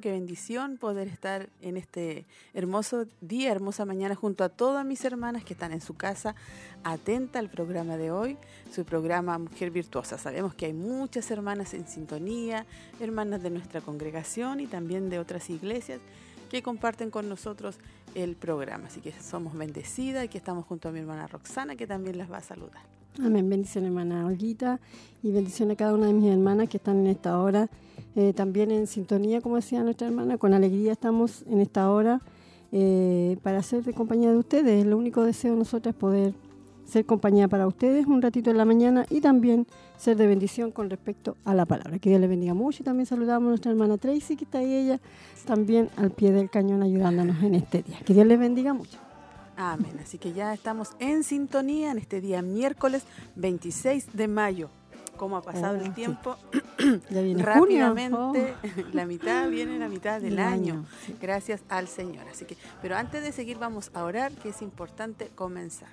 Qué bendición poder estar en este hermoso día, hermosa mañana junto a todas mis hermanas que están en su casa, atenta al programa de hoy, su programa Mujer Virtuosa. Sabemos que hay muchas hermanas en sintonía, hermanas de nuestra congregación y también de otras iglesias que comparten con nosotros el programa. Así que somos bendecidas y que estamos junto a mi hermana Roxana que también las va a saludar. Amén. Bendición hermana Olguita y bendición a cada una de mis hermanas que están en esta hora eh, también en sintonía, como decía nuestra hermana, con alegría estamos en esta hora eh, para ser de compañía de ustedes. Lo único deseo de nosotros es poder ser compañía para ustedes un ratito en la mañana y también ser de bendición con respecto a la palabra. Que Dios les bendiga mucho y también saludamos a nuestra hermana Tracy, que está ahí ella también al pie del cañón ayudándonos en este día. Que Dios les bendiga mucho. Amén. Así que ya estamos en sintonía en este día miércoles 26 de mayo cómo ha pasado el oh, tiempo. Ya viene Rápidamente, oh. la mitad viene la mitad del año, gracias al Señor. Así que, pero antes de seguir vamos a orar, que es importante comenzar.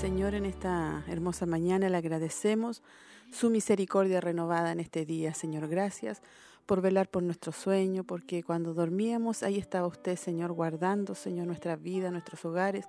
Señor, en esta hermosa mañana le agradecemos su misericordia renovada en este día, Señor. Gracias por velar por nuestro sueño, porque cuando dormíamos ahí estaba usted, Señor, guardando, Señor, nuestra vida, nuestros hogares,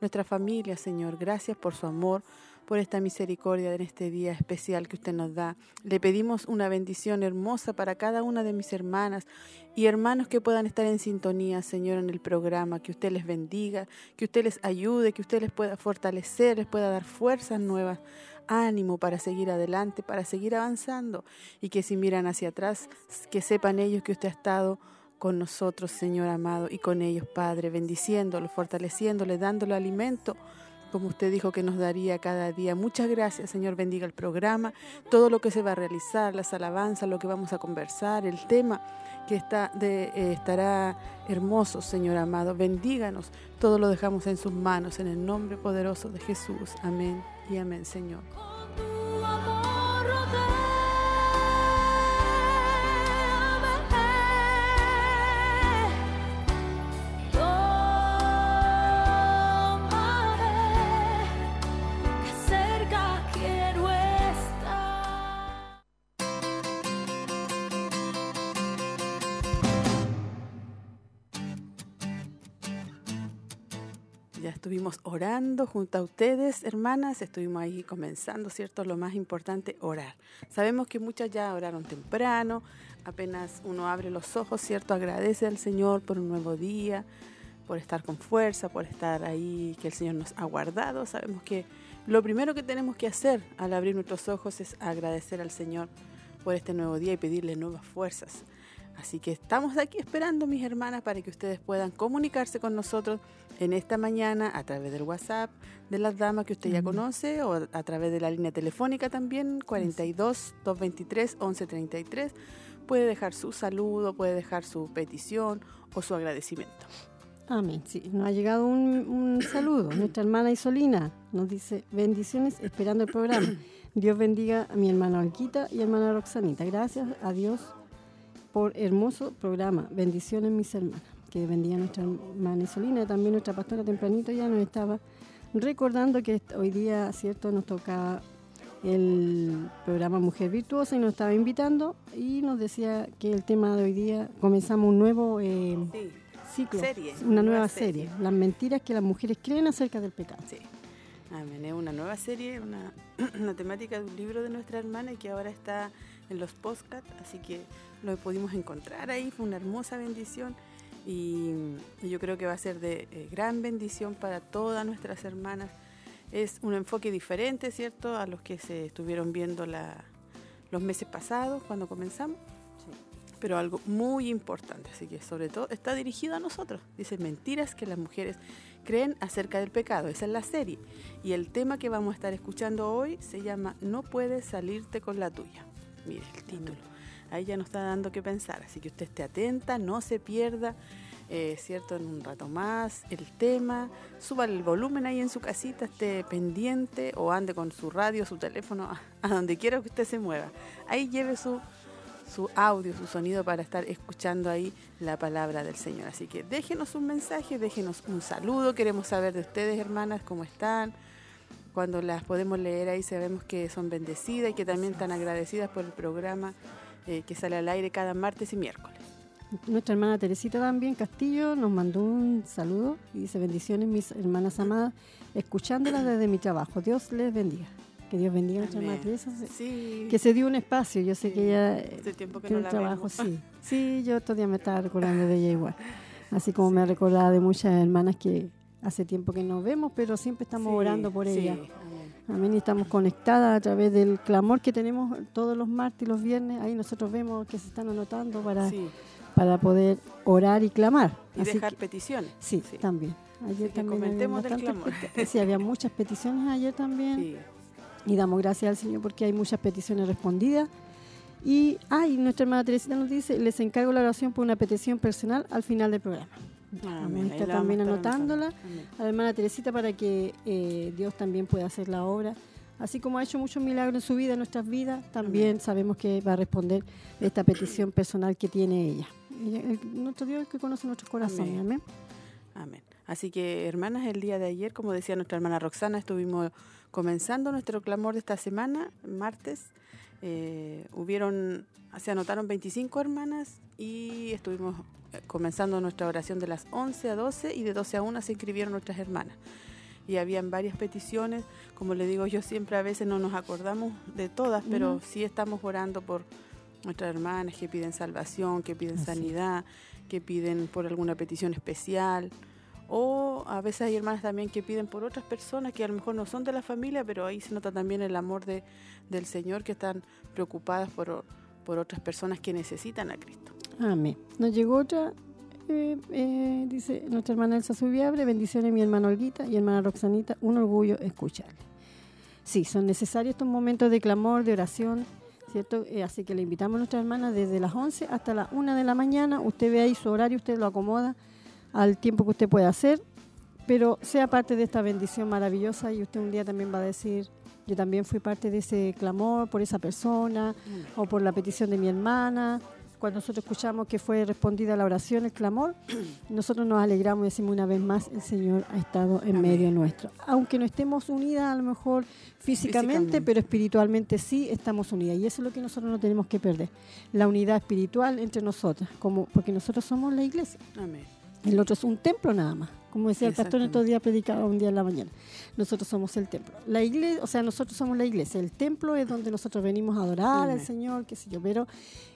nuestra familia, Señor. Gracias por su amor, por esta misericordia en este día especial que usted nos da. Le pedimos una bendición hermosa para cada una de mis hermanas y hermanos que puedan estar en sintonía, Señor, en el programa, que usted les bendiga, que usted les ayude, que usted les pueda fortalecer, les pueda dar fuerzas nuevas ánimo para seguir adelante, para seguir avanzando y que si miran hacia atrás, que sepan ellos que usted ha estado con nosotros, Señor amado, y con ellos, Padre, bendiciéndolo, fortaleciéndole, dándole alimento, como usted dijo que nos daría cada día. Muchas gracias, Señor, bendiga el programa, todo lo que se va a realizar, las alabanzas, lo que vamos a conversar, el tema que está de, eh, estará hermoso, Señor amado. Bendíganos, todo lo dejamos en sus manos, en el nombre poderoso de Jesús. Amén y amén, Señor. Estuvimos orando junto a ustedes, hermanas, estuvimos ahí comenzando, ¿cierto? Lo más importante, orar. Sabemos que muchas ya oraron temprano, apenas uno abre los ojos, ¿cierto? Agradece al Señor por un nuevo día, por estar con fuerza, por estar ahí, que el Señor nos ha guardado. Sabemos que lo primero que tenemos que hacer al abrir nuestros ojos es agradecer al Señor por este nuevo día y pedirle nuevas fuerzas. Así que estamos aquí esperando, mis hermanas, para que ustedes puedan comunicarse con nosotros en esta mañana a través del WhatsApp de las damas que usted ya conoce o a través de la línea telefónica también, 42 223 1133. Puede dejar su saludo, puede dejar su petición o su agradecimiento. Amén. Sí, nos ha llegado un, un saludo. Nuestra hermana Isolina nos dice bendiciones esperando el programa. Dios bendiga a mi hermana Olquita y hermana Roxanita. Gracias a Dios por hermoso programa. Bendiciones, mis hermanas. Que bendiga nuestra hermana Isolina también nuestra pastora tempranito ya nos estaba recordando que hoy día, ¿cierto?, nos toca el programa Mujer Virtuosa y nos estaba invitando y nos decía que el tema de hoy día comenzamos un nuevo eh, ciclo, una nueva serie. las mentiras que las mujeres creen acerca del pecado. Sí. Amén. Es una nueva serie, una, una temática de un libro de nuestra hermana y que ahora está en los podcasts, así que lo pudimos encontrar ahí, fue una hermosa bendición y, yo creo que va a ser de eh, gran bendición para todas nuestras hermanas. Es un enfoque diferente, ¿cierto?, a los que se estuvieron viendo la, los meses pasados cuando comenzamos. Pero algo muy importante, así que sobre todo está dirigido a nosotros. Dice mentiras que las mujeres creen acerca del pecado. Esa es la serie. Y el tema que vamos a estar escuchando hoy se llama No puedes salirte con la tuya. Mire el título. Ahí ya nos está dando que pensar. Así que usted esté atenta, no se pierda. Eh, ¿cierto? En un rato más, el tema, suba el volumen ahí en su casita, esté pendiente o ande con su radio, su teléfono, a, donde quiera que usted se mueva. Ahí lleve su, su audio, su sonido para estar escuchando ahí la palabra del Señor. Así que déjenos un mensaje, déjenos un saludo, queremos saber de ustedes, hermanas, cómo están. Cuando las podemos leer ahí sabemos que son bendecidas y que también están agradecidas por el programa eh, que sale al aire cada martes y miércoles. Nuestra hermana Teresita también, Castillo, nos mandó un saludo y dice bendiciones mis hermanas amadas, escuchándolas desde mi trabajo. Dios les bendiga. Que Dios bendiga a nuestra hermana Teresa. Que se dio un espacio. Yo sé que ella tiempo que tiene un trabajo, sí. Sí, yo todavía me estaba recordando de ella igual. Así como me ha recordado de muchas hermanas que hace tiempo que nos vemos, pero siempre estamos orando por ella. Amén. Y estamos conectadas a través del clamor que tenemos todos los martes y los viernes. Ahí nosotros vemos que se están anotando para para poder orar y clamar. Y dejar peticiones. Sí, también. Ayer también comentemos del clamor. Sí, había muchas peticiones ayer también. Y damos gracias al Señor porque hay muchas peticiones respondidas. Y, ay, nuestra hermana Teresita nos dice, les encargo la oración por una petición personal al final del programa. Amén. Está también anotándola a la hermana Teresita para que eh, Dios también pueda hacer la obra Así como ha hecho muchos milagros en su vida, en nuestras vidas, también sabemos que va a responder esta petición personal que tiene ella. nuestro Dios es que conoce nuestros corazones. Amén. Amén. Así que, hermanas, el día de ayer, como decía nuestra hermana Roxana, estuvimos comenzando nuestro clamor de esta semana, martes. Eh, hubieron, se anotaron 25 hermanas y estuvimos eh, comenzando nuestra oración de las 11 a 12 y de 12 a 1 se inscribieron nuestras hermanas y habían varias peticiones. Como le digo yo siempre, a veces no nos acordamos de todas, pero sí estamos orando por nuestras hermanas que piden salvación, que piden sanidad, que piden por alguna petición especial. O a veces hay hermanas también que piden por otras personas que a lo mejor no son de la familia, pero ahí se nota también el amor de, del Señor que están preocupadas por, por otras personas que necesitan a Cristo. Amén. Nos llegó otra eh, eh, dice nuestra hermana Elsa Subiabre, bendiciones mi hermana Olguita y hermana Roxanita, un orgullo escucharle. Sí, son necesarios estos momentos de clamor, de oración, ¿cierto? Eh, así que le invitamos a nuestra hermana desde las 11 hasta las 1 de la mañana. Usted ve ahí su horario, usted lo acomoda al tiempo que usted pueda hacer, pero sea parte de esta bendición maravillosa y usted un día también va a decir, yo también fui parte de ese clamor por esa persona o por la petición de mi hermana cuando nosotros escuchamos que fue respondida la oración, el clamor, nosotros nos alegramos y decimos una vez más, el Señor ha estado en medio nuestro. Aunque no estemos unidas a lo mejor físicamente, pero espiritualmente sí estamos unidas. Y eso es lo que nosotros no tenemos que perder, la unidad espiritual entre nosotras, como, porque nosotros somos la iglesia. El otro es un templo nada más. Como decía el pastor en estos días predicaba un día en la mañana. Nosotros somos el templo. La iglesia, o sea, nosotros somos la iglesia. El templo es donde nosotros venimos a adorar al Señor, qué sé yo. Pero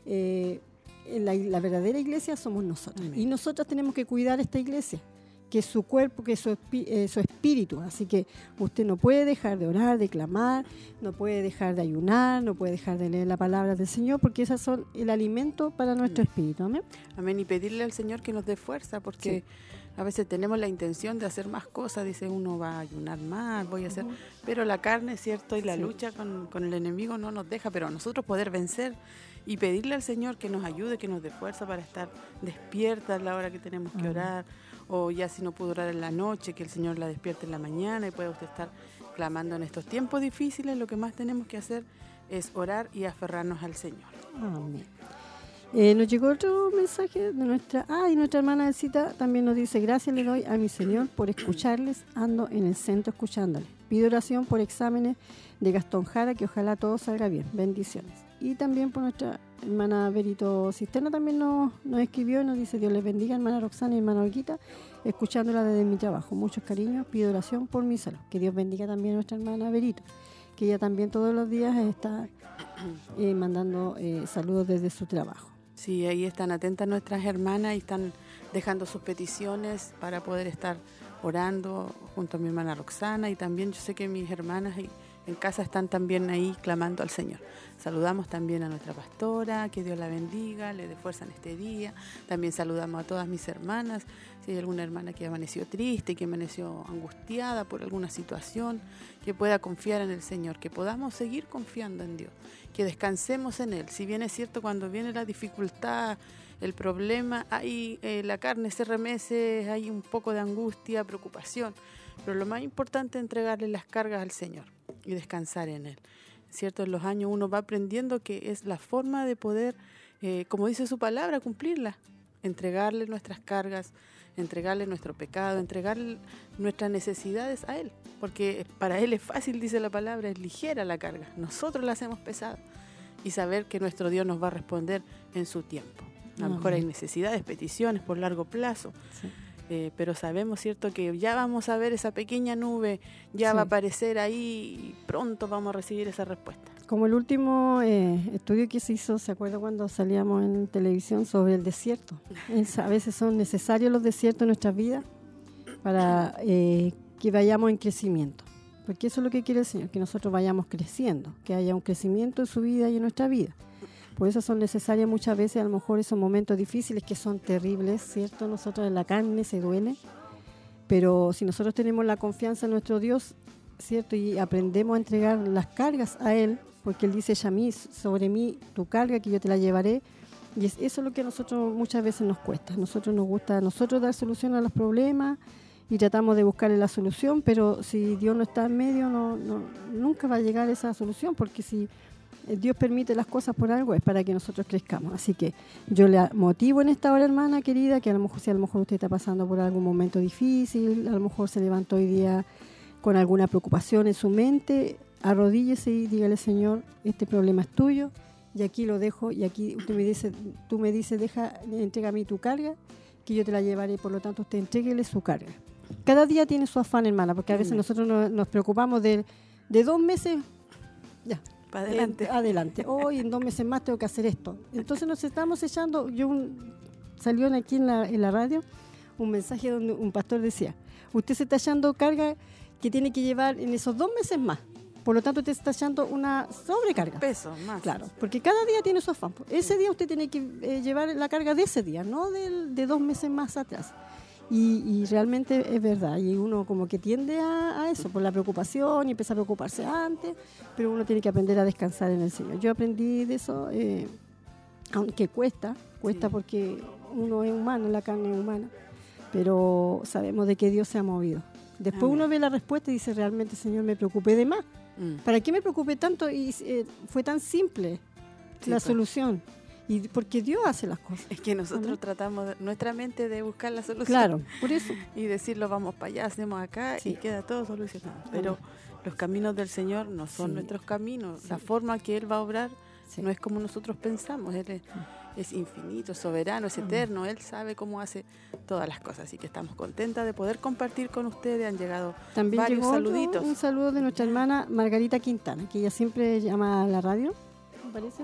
eh, la, verdadera iglesia somos nosotros. Y nosotros tenemos que cuidar esta iglesia, que es su cuerpo, que es su, eh, su, espíritu. Así que usted no puede dejar de orar, de clamar, no puede dejar de ayunar, no puede dejar de leer la palabra del Señor, porque esas son el alimento para nuestro espíritu. Amén. Amén. Y pedirle al Señor que nos dé fuerza, porque... A veces tenemos la intención de hacer más cosas, dice uno va a ayunar más, voy a hacer, pero la carne, ¿cierto? Y la lucha con, con, el enemigo no nos deja, pero nosotros poder vencer y pedirle al Señor que nos ayude, que nos dé fuerza para estar despierta a la hora que tenemos que orar, o ya si no pudo orar en la noche, que el Señor la despierte en la mañana y pueda usted estar clamando en estos tiempos difíciles, lo que más tenemos que hacer es orar y aferrarnos al Señor. Amén. Eh, nos llegó otro mensaje de nuestra, ah, y nuestra hermana de cita también nos dice, gracias le doy a mi Señor por escucharles, ando en el centro escuchándoles. Pido oración por exámenes de Gastón Jara, que ojalá todo salga bien. Bendiciones y también por nuestra hermana Berito Cisterna también nos, nos escribió y nos dice Dios les bendiga hermana Roxana y hermana Olguita escuchándola desde mi trabajo. Muchos cariños pido oración por mi salud. Que Dios bendiga también a nuestra hermana Berito que ella también todos los días está eh, mandando eh, saludos desde su trabajo sí ahí están atentas nuestras hermanas y están dejando sus peticiones para poder estar orando junto a mi hermana Roxana y también yo sé que mis hermanas en casa están también ahí clamando al Señor. Saludamos también a nuestra pastora, que Dios la bendiga, le dé fuerza en este día. También saludamos a todas mis hermanas, si hay alguna hermana que amaneció triste, que amaneció angustiada por alguna situación, que pueda confiar en el Señor, que podamos seguir confiando en Dios, que descansemos en Él. Si bien es cierto, cuando viene la dificultad, el problema, ahí eh, la carne se remece, hay un poco de angustia, preocupación, pero lo más importante es entregarle las cargas al Señor y descansar en Él. ¿Cierto? En los años uno va aprendiendo que es la forma de poder, eh, como dice su palabra, cumplirla, entregarle nuestras cargas, entregarle nuestro pecado, entregarle nuestras necesidades a Él, porque para Él es fácil, dice la palabra, es ligera la carga, nosotros la hacemos pesada y saber que nuestro Dios nos va a responder en su tiempo. A lo mejor hay necesidades, peticiones por largo plazo. Eh, pero sabemos, ¿cierto?, que ya vamos a ver esa pequeña nube, ya va a aparecer ahí y pronto vamos a recibir esa respuesta. Como el último eh, estudio que se hizo, ¿se acuerda cuando salíamos en televisión sobre el desierto? a veces son necesarios los desiertos en nuestras vidas para eh, que vayamos en crecimiento. Porque eso es lo que quiere el Señor, que nosotros vayamos creciendo, que haya un crecimiento en su vida y en nuestra vida. Por eso son necesarias muchas veces a lo mejor esos momentos difíciles que son terribles, ¿cierto? Nosotros en la carne se duele, pero si nosotros tenemos la confianza en nuestro Dios, ¿cierto? Y aprendemos a entregar las cargas a Él, porque Él dice, mí sobre mí tu carga que yo te la llevaré. Y es, eso es lo que a nosotros muchas veces nos cuesta. Nosotros nos gusta nosotros dar solución a los problemas y tratamos de buscarle la solución, pero si Dios no está en medio, no, no, nunca va a llegar esa solución, porque si Dios permite las cosas por algo, es para que nosotros crezcamos. Así que yo le motivo en esta hora, hermana querida, que a lo mejor si a lo mejor usted está pasando por algún momento difícil, a lo mejor se levantó hoy día con alguna preocupación en su mente, arrodíllese y dígale, Señor, este problema es tuyo, y aquí lo dejo, y aquí usted me dice, tú me dices, deja, entrega a mí tu carga, que yo te la llevaré, por lo tanto usted entréguele su carga. Cada día tiene su afán, hermana, porque a veces nosotros nos, preocupamos de, de dos meses, ya, adelante. adelante. Hoy en dos meses más tengo que hacer esto. Entonces nos estamos echando, yo salió aquí en la, en la radio un mensaje donde un pastor decía, usted se está echando carga que tiene que llevar en esos dos meses más. Por lo tanto, usted está echando una sobrecarga. Peso, más. Claro, porque cada día tiene su afán. Ese día usted tiene que eh, llevar la carga de ese día, no de dos meses más atrás. Y, realmente es verdad, y uno como que tiende a, eso, por la preocupación y empieza a preocuparse antes, pero uno tiene que aprender a descansar en el Señor. Yo aprendí de eso, eh, aunque cuesta, cuesta porque uno es humano, la carne es humana, pero sabemos de que Dios se ha movido. Después uno ve la respuesta y dice, realmente Señor, me preocupé de más. Mm. ¿Para qué me preocupé tanto? Y eh, fue tan simple la pues. solución. Y porque Dios hace las cosas. Es que nosotros tratamos nuestra mente de buscar la solución. Claro, por eso. Y decirlo, vamos para allá, hacemos acá y queda todo solucionado. Pero los caminos del Señor no son nuestros caminos. La forma que Él va a obrar no es como nosotros pensamos. Él es, infinito, soberano, es eterno. Él sabe cómo hace todas las cosas. Así que estamos contentas de poder compartir con ustedes. Han llegado También varios saluditos. un saludo de nuestra hermana Margarita Quintana, que ella siempre llama a la radio, me parece.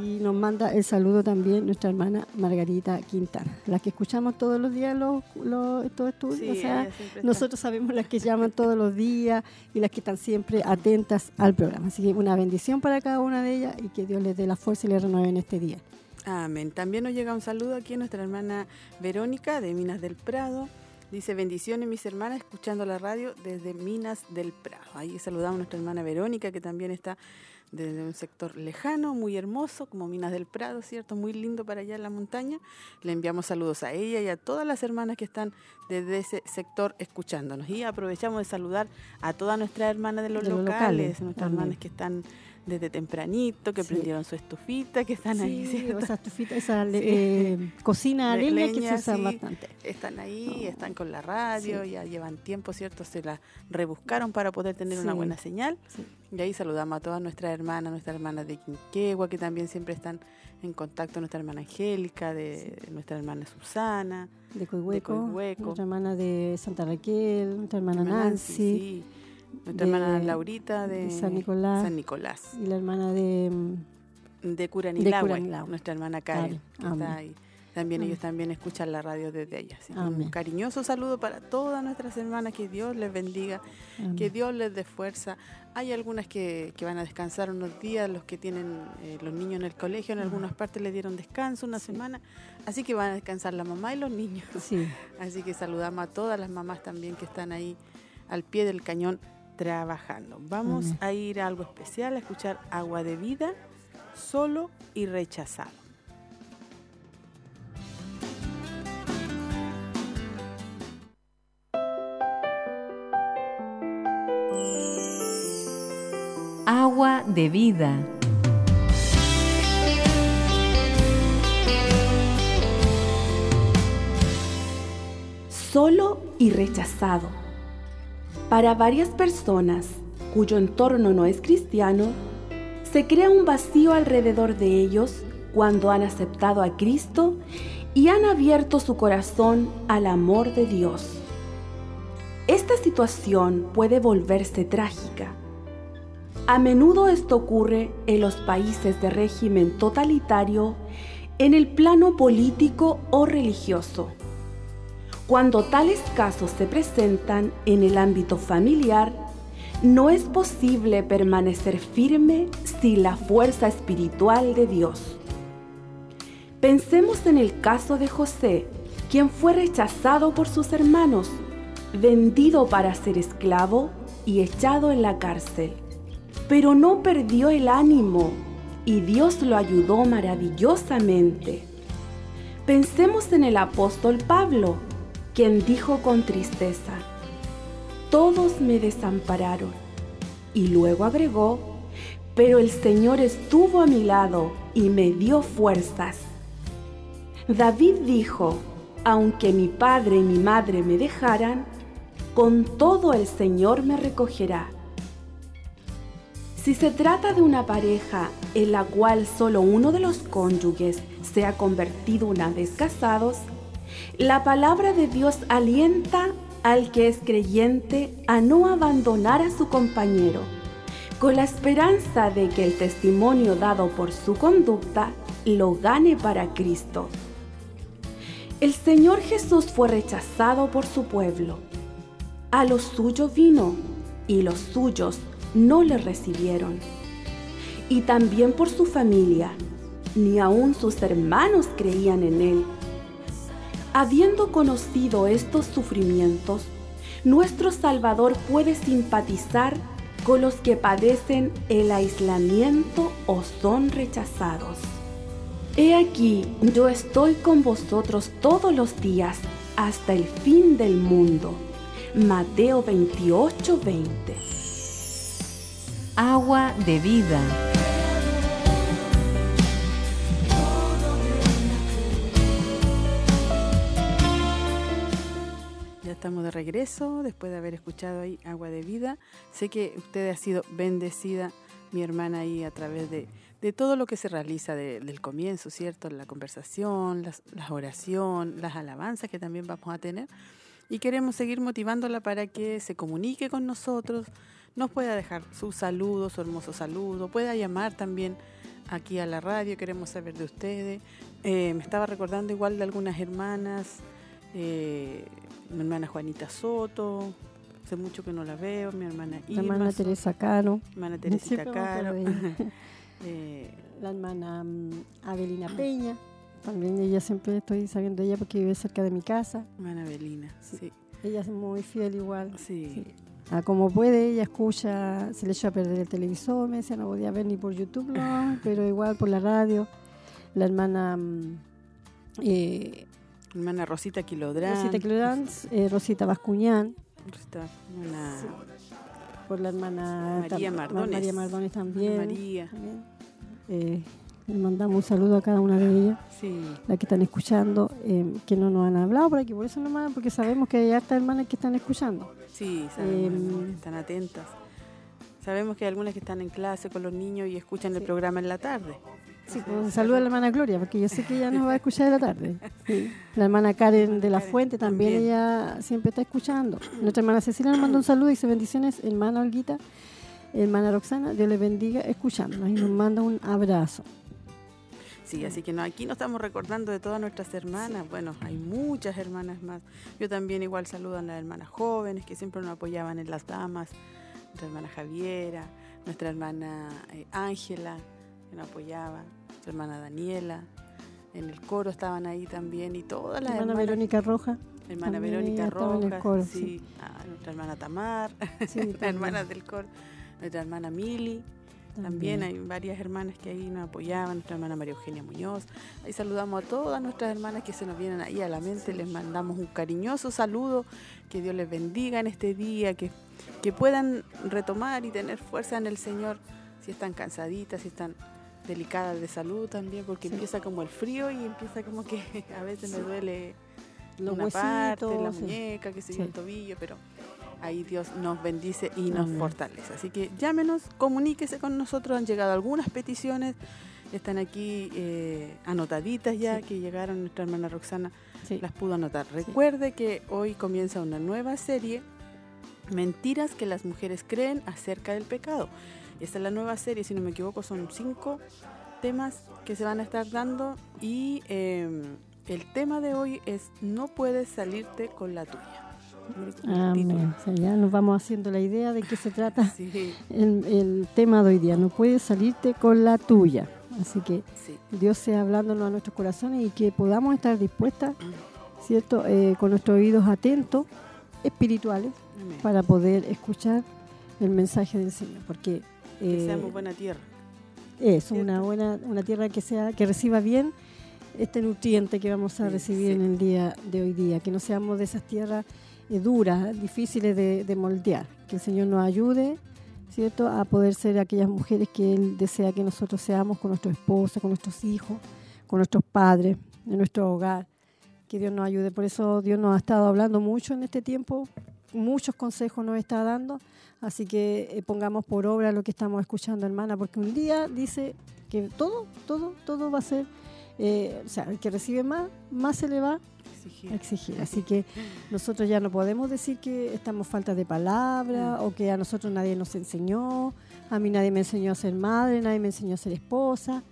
Y nos manda el saludo también nuestra hermana Margarita Quintana, la que escuchamos todos los días los, estos estudios. o sea, nosotros sabemos las que llaman todos los días y las que están siempre atentas al programa. Así que una bendición para cada una de ellas y que Dios les dé la fuerza y les renueve en este día. Amén. También nos llega un saludo aquí a nuestra hermana Verónica de Minas del Prado. Dice, bendiciones mis hermanas, escuchando la radio desde Minas del Prado. Ahí saludamos a nuestra hermana Verónica, que también está desde un sector lejano, muy hermoso, como Minas del Prado, ¿cierto? Muy lindo para allá en la montaña. Le enviamos saludos a ella y a todas las hermanas que están desde ese sector escuchándonos. Y aprovechamos de saludar a todas nuestras hermanas de los, locales, nuestras hermanas que están desde tempranito, que prendieron su estufita, que están ahí. Esa estufita, esa eh, cocina de leña, que se usa bastante. Están ahí, están con la radio, ya llevan tiempo, ¿cierto? Se la rebuscaron para poder tener una buena señal. Y ahí saludamos a todas nuestras hermanas, nuestras hermanas de Quinquegua, que también siempre están en contacto, nuestra hermana Angélica, de nuestra hermana Susana, de Coihueco, nuestra hermana de Santa Raquel, nuestra hermana, Nancy nuestra hermana Laurita de, San, Nicolás, San Nicolás. Y la hermana de... De Curanilahue, nuestra hermana Karen. está ahí también Amén. ellos también escuchan la radio desde allá. Así que un cariñoso saludo para todas nuestras hermanas, que Dios les bendiga, Amén. que Dios les dé fuerza. Hay algunas que, que van a descansar unos días, los que tienen eh, los niños en el colegio, en algunas partes les dieron descanso una semana, así que van a descansar la mamá y los niños. Sí, Así que saludamos a todas las mamás también que están ahí al pie del cañón trabajando. Vamos Amén. a ir a algo especial, a escuchar Agua de Vida, solo y rechazado. Agua de vida. solo y rechazado. Para varias personas cuyo entorno no es cristiano, se crea un vacío alrededor de ellos cuando han aceptado a Cristo y han abierto su corazón al amor de Dios. Esta situación puede volverse trágica. A menudo esto ocurre en los países de régimen totalitario, en el plano político o religioso. Cuando tales casos se presentan en el ámbito familiar, no es posible permanecer firme sin la fuerza espiritual de Dios. Pensemos en el caso de José, quien fue rechazado por sus hermanos, vendido para ser esclavo y echado en la cárcel. Pero no perdió el ánimo y Dios lo ayudó maravillosamente. Pensemos en el apóstol Pablo, quien dijo con tristeza, todos me desampararon. Y luego agregó, pero el Señor estuvo a mi lado y me dio fuerzas. David dijo, aunque mi padre y mi madre me dejaran, con todo el Señor me recogerá. Si se trata de una pareja en la cual solo uno de los cónyuges se ha convertido una vez casados, la palabra de Dios alienta al que es creyente a no abandonar a su compañero, con la esperanza de que el testimonio dado por su conducta lo gane para Cristo. El Señor Jesús fue rechazado por su pueblo. A los suyos vino y los suyos no le recibieron. Y también por su familia, ni aun sus hermanos creían en él. Habiendo conocido estos sufrimientos, nuestro Salvador puede simpatizar con los que padecen el aislamiento o son rechazados. He aquí, yo estoy con vosotros todos los días hasta el fin del mundo. Mateo 28, 20. Agua de vida. Estamos de regreso después de haber escuchado ahí Agua de Vida. Sé que usted ha sido bendecida, mi hermana, ahí a través de, de todo lo que se realiza de- del comienzo, ¿cierto? La conversación, las, las oración, las alabanzas que también vamos a tener. Y queremos seguir motivándola para que se comunique con nosotros, nos pueda dejar su saludo, su hermoso saludo, pueda llamar también aquí a la radio, queremos saber de ustedes. Eh, me estaba recordando igual de algunas hermanas, eh, mi hermana Juanita Soto, hace mucho que no la veo, mi hermana la Irma, hermana Soto, Teresa Caro, mi hermana Teresita ella. eh, la hermana mm, Avelina Peña, también ella siempre estoy sabiendo de ella porque vive cerca de mi casa. hermana Belina, sí, Ella es muy fiel igual. sí, Sí. Ah, como puede, ella escucha, se le echó a perder el televisor, me decía, no podía ver ni por YouTube, no, pero igual por la radio. La hermana mm, eh, hermana Rosita Quilodrán, Rosita Clorans, eh, Rosita Bascuñán, Rosita, mi hermana por la hermana María Mardones. María Mardones también. María, también. Eh, le mandamos un saludo a cada una de ellas, sí, las que están escuchando, eh, que no nos han hablado por aquí, por eso nomás, porque sabemos que hay hartas hermanas que están escuchando. sí, sabemos, Em, están atentas. Sabemos que hay algunas que están en clase con los niños y escuchan el Sí. programa en la tarde. Sí, pues, un saludo a la hermana Gloria, porque yo sé que ella nos va a escuchar en la tarde. Sí. La hermana Karen de la Fuente también, también. ella siempre está escuchando. Nuestra hermana Cecilia nos manda un saludo y dice bendiciones, hermana Olguita, hermana Roxana, Dios les bendiga escuchándonos y nos manda un abrazo. Sí, así que no, aquí nos estamos recordando de todas nuestras hermanas. Bueno, hay muchas hermanas más. Yo también igual saludo a las hermanas jóvenes que siempre nos apoyaban en las damas. Nuestra hermana Javiera, nuestra hermana eh, Ángela, que nos apoyaba, nuestra hermana Daniela. En el coro estaban ahí también y todas las hermana hermanas. Verónica Roja. Hermana Verónica coro, sí. sí. Ah, nuestra hermana Tamar, Sí, hermanas del coro, nuestra hermana Mili. También hay varias hermanas que ahí nos apoyaban, nuestra hermana María Eugenia Muñoz. Ahí saludamos a todas nuestras hermanas que se nos vienen ahí a la mente. Les mandamos un cariñoso saludo. Que Dios les bendiga en este día, que, que puedan retomar y tener fuerza en el Señor si están cansaditas, si están delicadas de salud también, porque Sí. empieza como el frío y empieza como que a veces me duele Los una parte, la huesitos, muñeca, que se Sí. el tobillo, pero ahí Dios nos bendice y nos Amén. fortalece. Así que llámenos, comuníquese con nosotros. Han llegado algunas peticiones, están aquí eh, anotaditas ya, Sí. que llegaron nuestra hermana Roxana, Sí. las pudo anotar. Recuerde que hoy comienza una nueva serie, Mentiras que las mujeres creen acerca del pecado. Esta es la nueva serie, si no me equivoco, son cinco temas que se van a estar dando y eh, el tema de hoy es no puedes salirte con la tuya. O sea, ya nos vamos haciendo la idea de qué se trata Sí, el, el tema de hoy día. No puedes salirte con la tuya. Así que sí. Dios sea hablándonos a nuestros corazones y que podamos estar dispuestas, ¿cierto? Eh, con nuestros oídos atentos, espirituales, Amén. para poder escuchar el mensaje del Señor. Porque que eh, seamos buena tierra. es ¿cierto? una buena una tierra que sea que reciba bien este nutriente que vamos a recibir sí. en el día de hoy día, que no seamos de esas tierras eh, duras, difíciles de, de moldear, que el Señor nos ayude, ¿cierto?, a poder ser aquellas mujeres que Él desea que nosotros seamos con nuestra esposa, con nuestros hijos, con nuestros padres, en nuestro hogar, que Dios nos ayude. Por eso Dios nos ha estado hablando mucho en este tiempo, muchos consejos nos está dando, así que eh, pongamos por obra lo que estamos escuchando, hermana, porque un día dice que todo, todo, todo va a ser, eh, o sea, el que recibe más, más se le va Exigir. a exigir. Así que nosotros ya no podemos decir que estamos falta de palabra o que a nosotros nadie nos enseñó, a mí nadie me enseñó a ser madre, nadie me enseñó a ser esposa,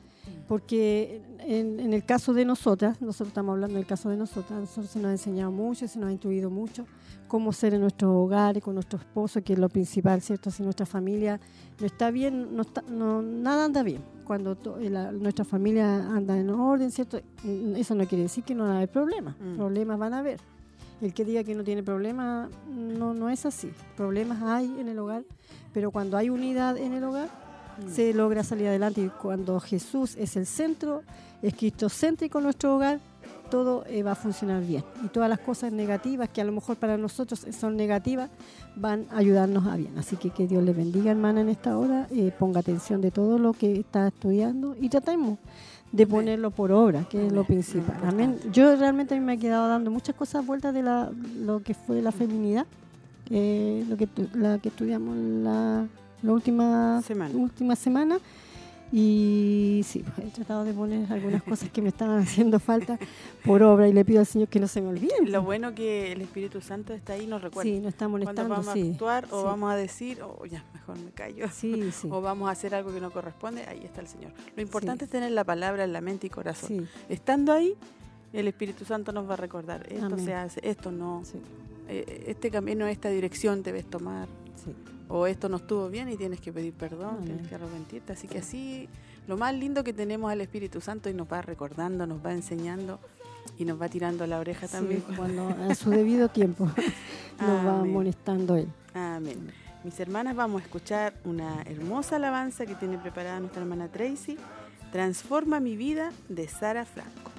porque en, en el caso de nosotras, nosotros estamos hablando del caso de nosotras, a nosotros se nos ha enseñado mucho, se nos ha instruido mucho cómo ser en nuestros hogares, con nuestro esposo, que es lo principal, ¿cierto? Si nuestra familia no está bien, no está, no, nada anda bien. Cuando to- la- nuestra familia anda en orden, ¿cierto? Mm, Eso no quiere decir que no va a haber problemas. Mm. Problemas van a haber. El que diga que no tiene problemas, no, no es así. Problemas hay en el hogar, pero cuando hay unidad en el hogar, Mm. se logra salir adelante. Y cuando Jesús es el centro, es cristocéntrico nuestro hogar, todo eh, va a funcionar bien. Y todas las cosas negativas que a lo mejor para nosotros son negativas, van a ayudarnos a bien. Así que que Dios le bendiga, hermana, en esta hora. eh, ponga atención de todo lo que está estudiando y tratemos de Amén. ponerlo por obra, que es Amén. lo Lo principal. Amén. Yo realmente me he quedado dando muchas cosas vueltas de la, lo que fue la feminidad, eh, lo que la que estudiamos la, la última Semana. última semana. Y sí, pues, he tratado de poner algunas cosas que me estaban haciendo falta por obra y le pido al Señor que no se me olviden. Lo bueno que el Espíritu Santo está ahí y nos recuerda. Sí, nos está Cuando molestando, vamos sí. a actuar o sí. vamos a decir, oh, ya, mejor me callo. Sí, sí. O vamos a hacer algo que no corresponde, ahí está el Señor. Lo importante Sí. es tener la palabra en la mente y corazón. Estando ahí, el Espíritu Santo nos va a recordar, esto Amén. se hace, esto no, eh, este camino, esta dirección debes tomar, sí. O esto no estuvo bien y tienes que pedir perdón, Amén. tienes que arrepentirte. Así que así, lo más lindo que tenemos al Espíritu Santo y nos va recordando, nos va enseñando y nos va tirando la oreja Sí, también. cuando a su debido tiempo nos va molestando él. Amén. Mis hermanas, vamos a escuchar una hermosa alabanza que tiene preparada nuestra hermana Tracy. Transforma mi vida de Sara Franco.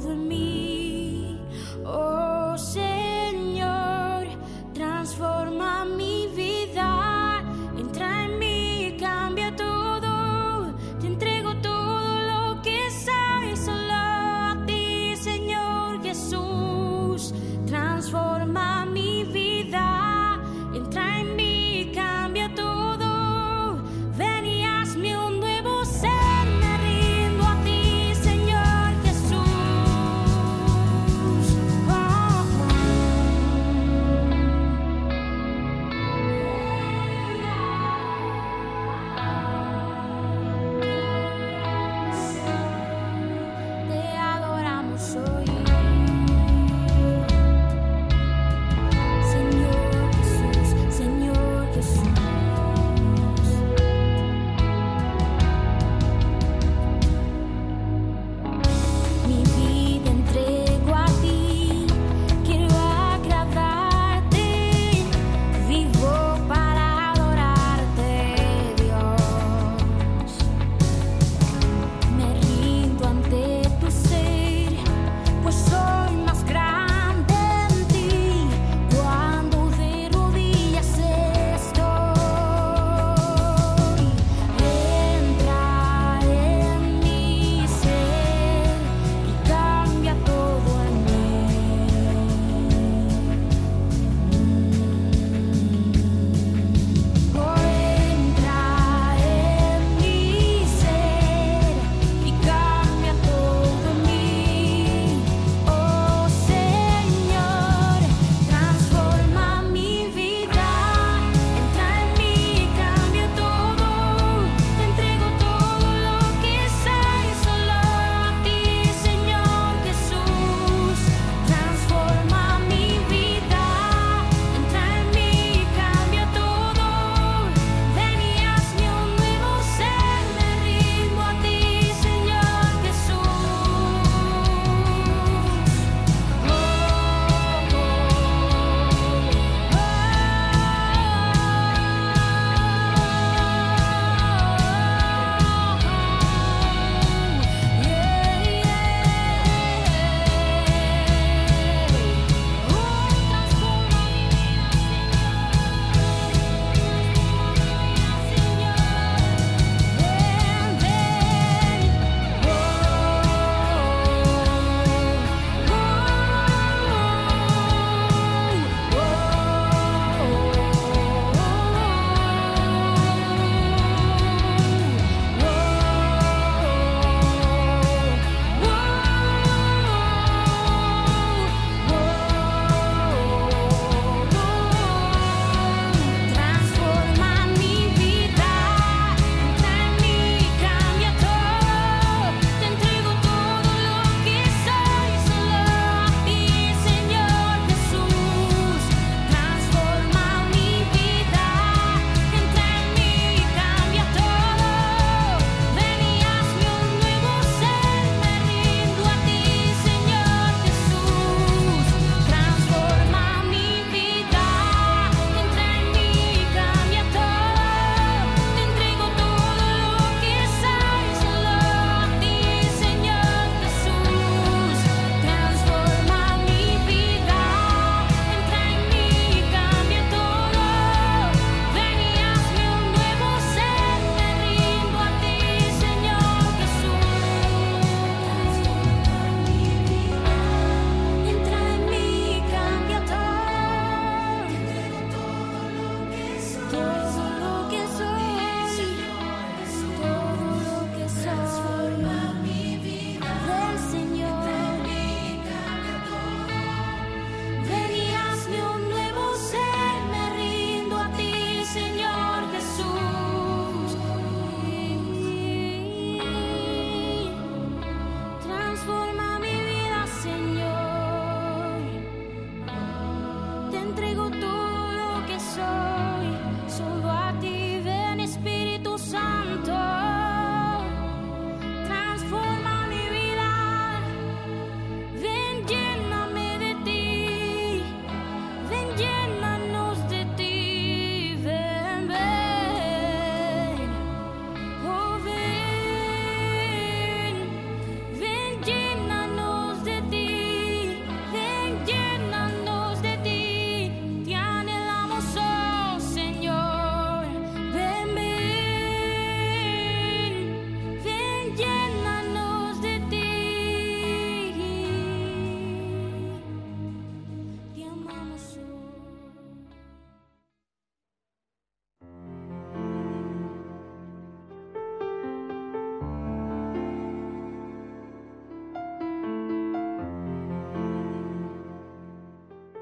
Todo en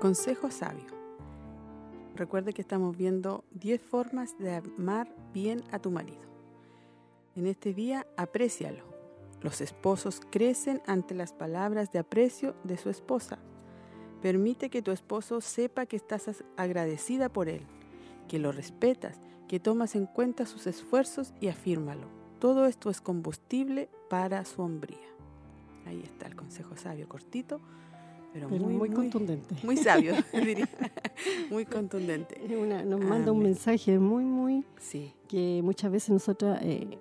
Consejo sabio. Recuerde que estamos viendo 10 formas de amar bien a tu marido. En este día, aprécialo. Los esposos crecen ante las palabras de aprecio de su esposa. Permite que tu esposo sepa que estás agradecida por él, que lo respetas, que tomas en cuenta sus esfuerzos y afírmalo. Todo esto es combustible para su hombría. Ahí está el consejo sabio, cortito, pero, Pero muy, muy, contundente. Muy sabio, diría. Muy contundente. Una- nos manda un mensaje muy, muy Sí, que muchas veces nosotras eh,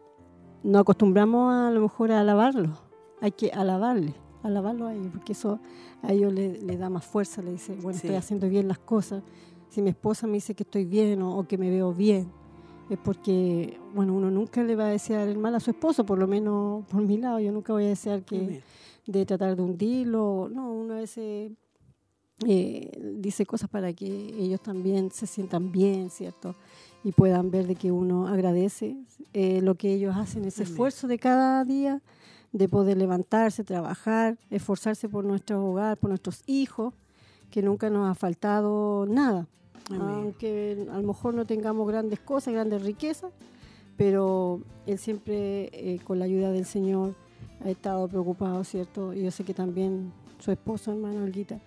nos acostumbramos a, lo mejor a alabarlo. Hay que alabarle, alabarlo a ellos, porque eso a ellos le, le da más fuerza, le dice, bueno, Sí. estoy haciendo bien las cosas. Si mi esposa me dice que estoy bien o, o que me veo bien, es porque, bueno, uno nunca le va a desear el mal a su esposo, por lo menos por mi lado, yo nunca voy a desear que. De tratar de hundirlo. No, uno a veces eh, dice cosas para que ellos también se sientan bien, ¿cierto? Y puedan ver de que uno agradece eh, lo que ellos hacen, ese esfuerzo de cada día, de poder levantarse, trabajar, esforzarse por nuestro hogar, por nuestros hijos, que nunca nos ha faltado nada. Amén. Aunque a lo mejor no tengamos grandes cosas, grandes riquezas, pero él siempre, eh, con la ayuda del Señor, ha estado preocupado, ¿cierto? Y yo sé que también su esposo, hermano Olguita,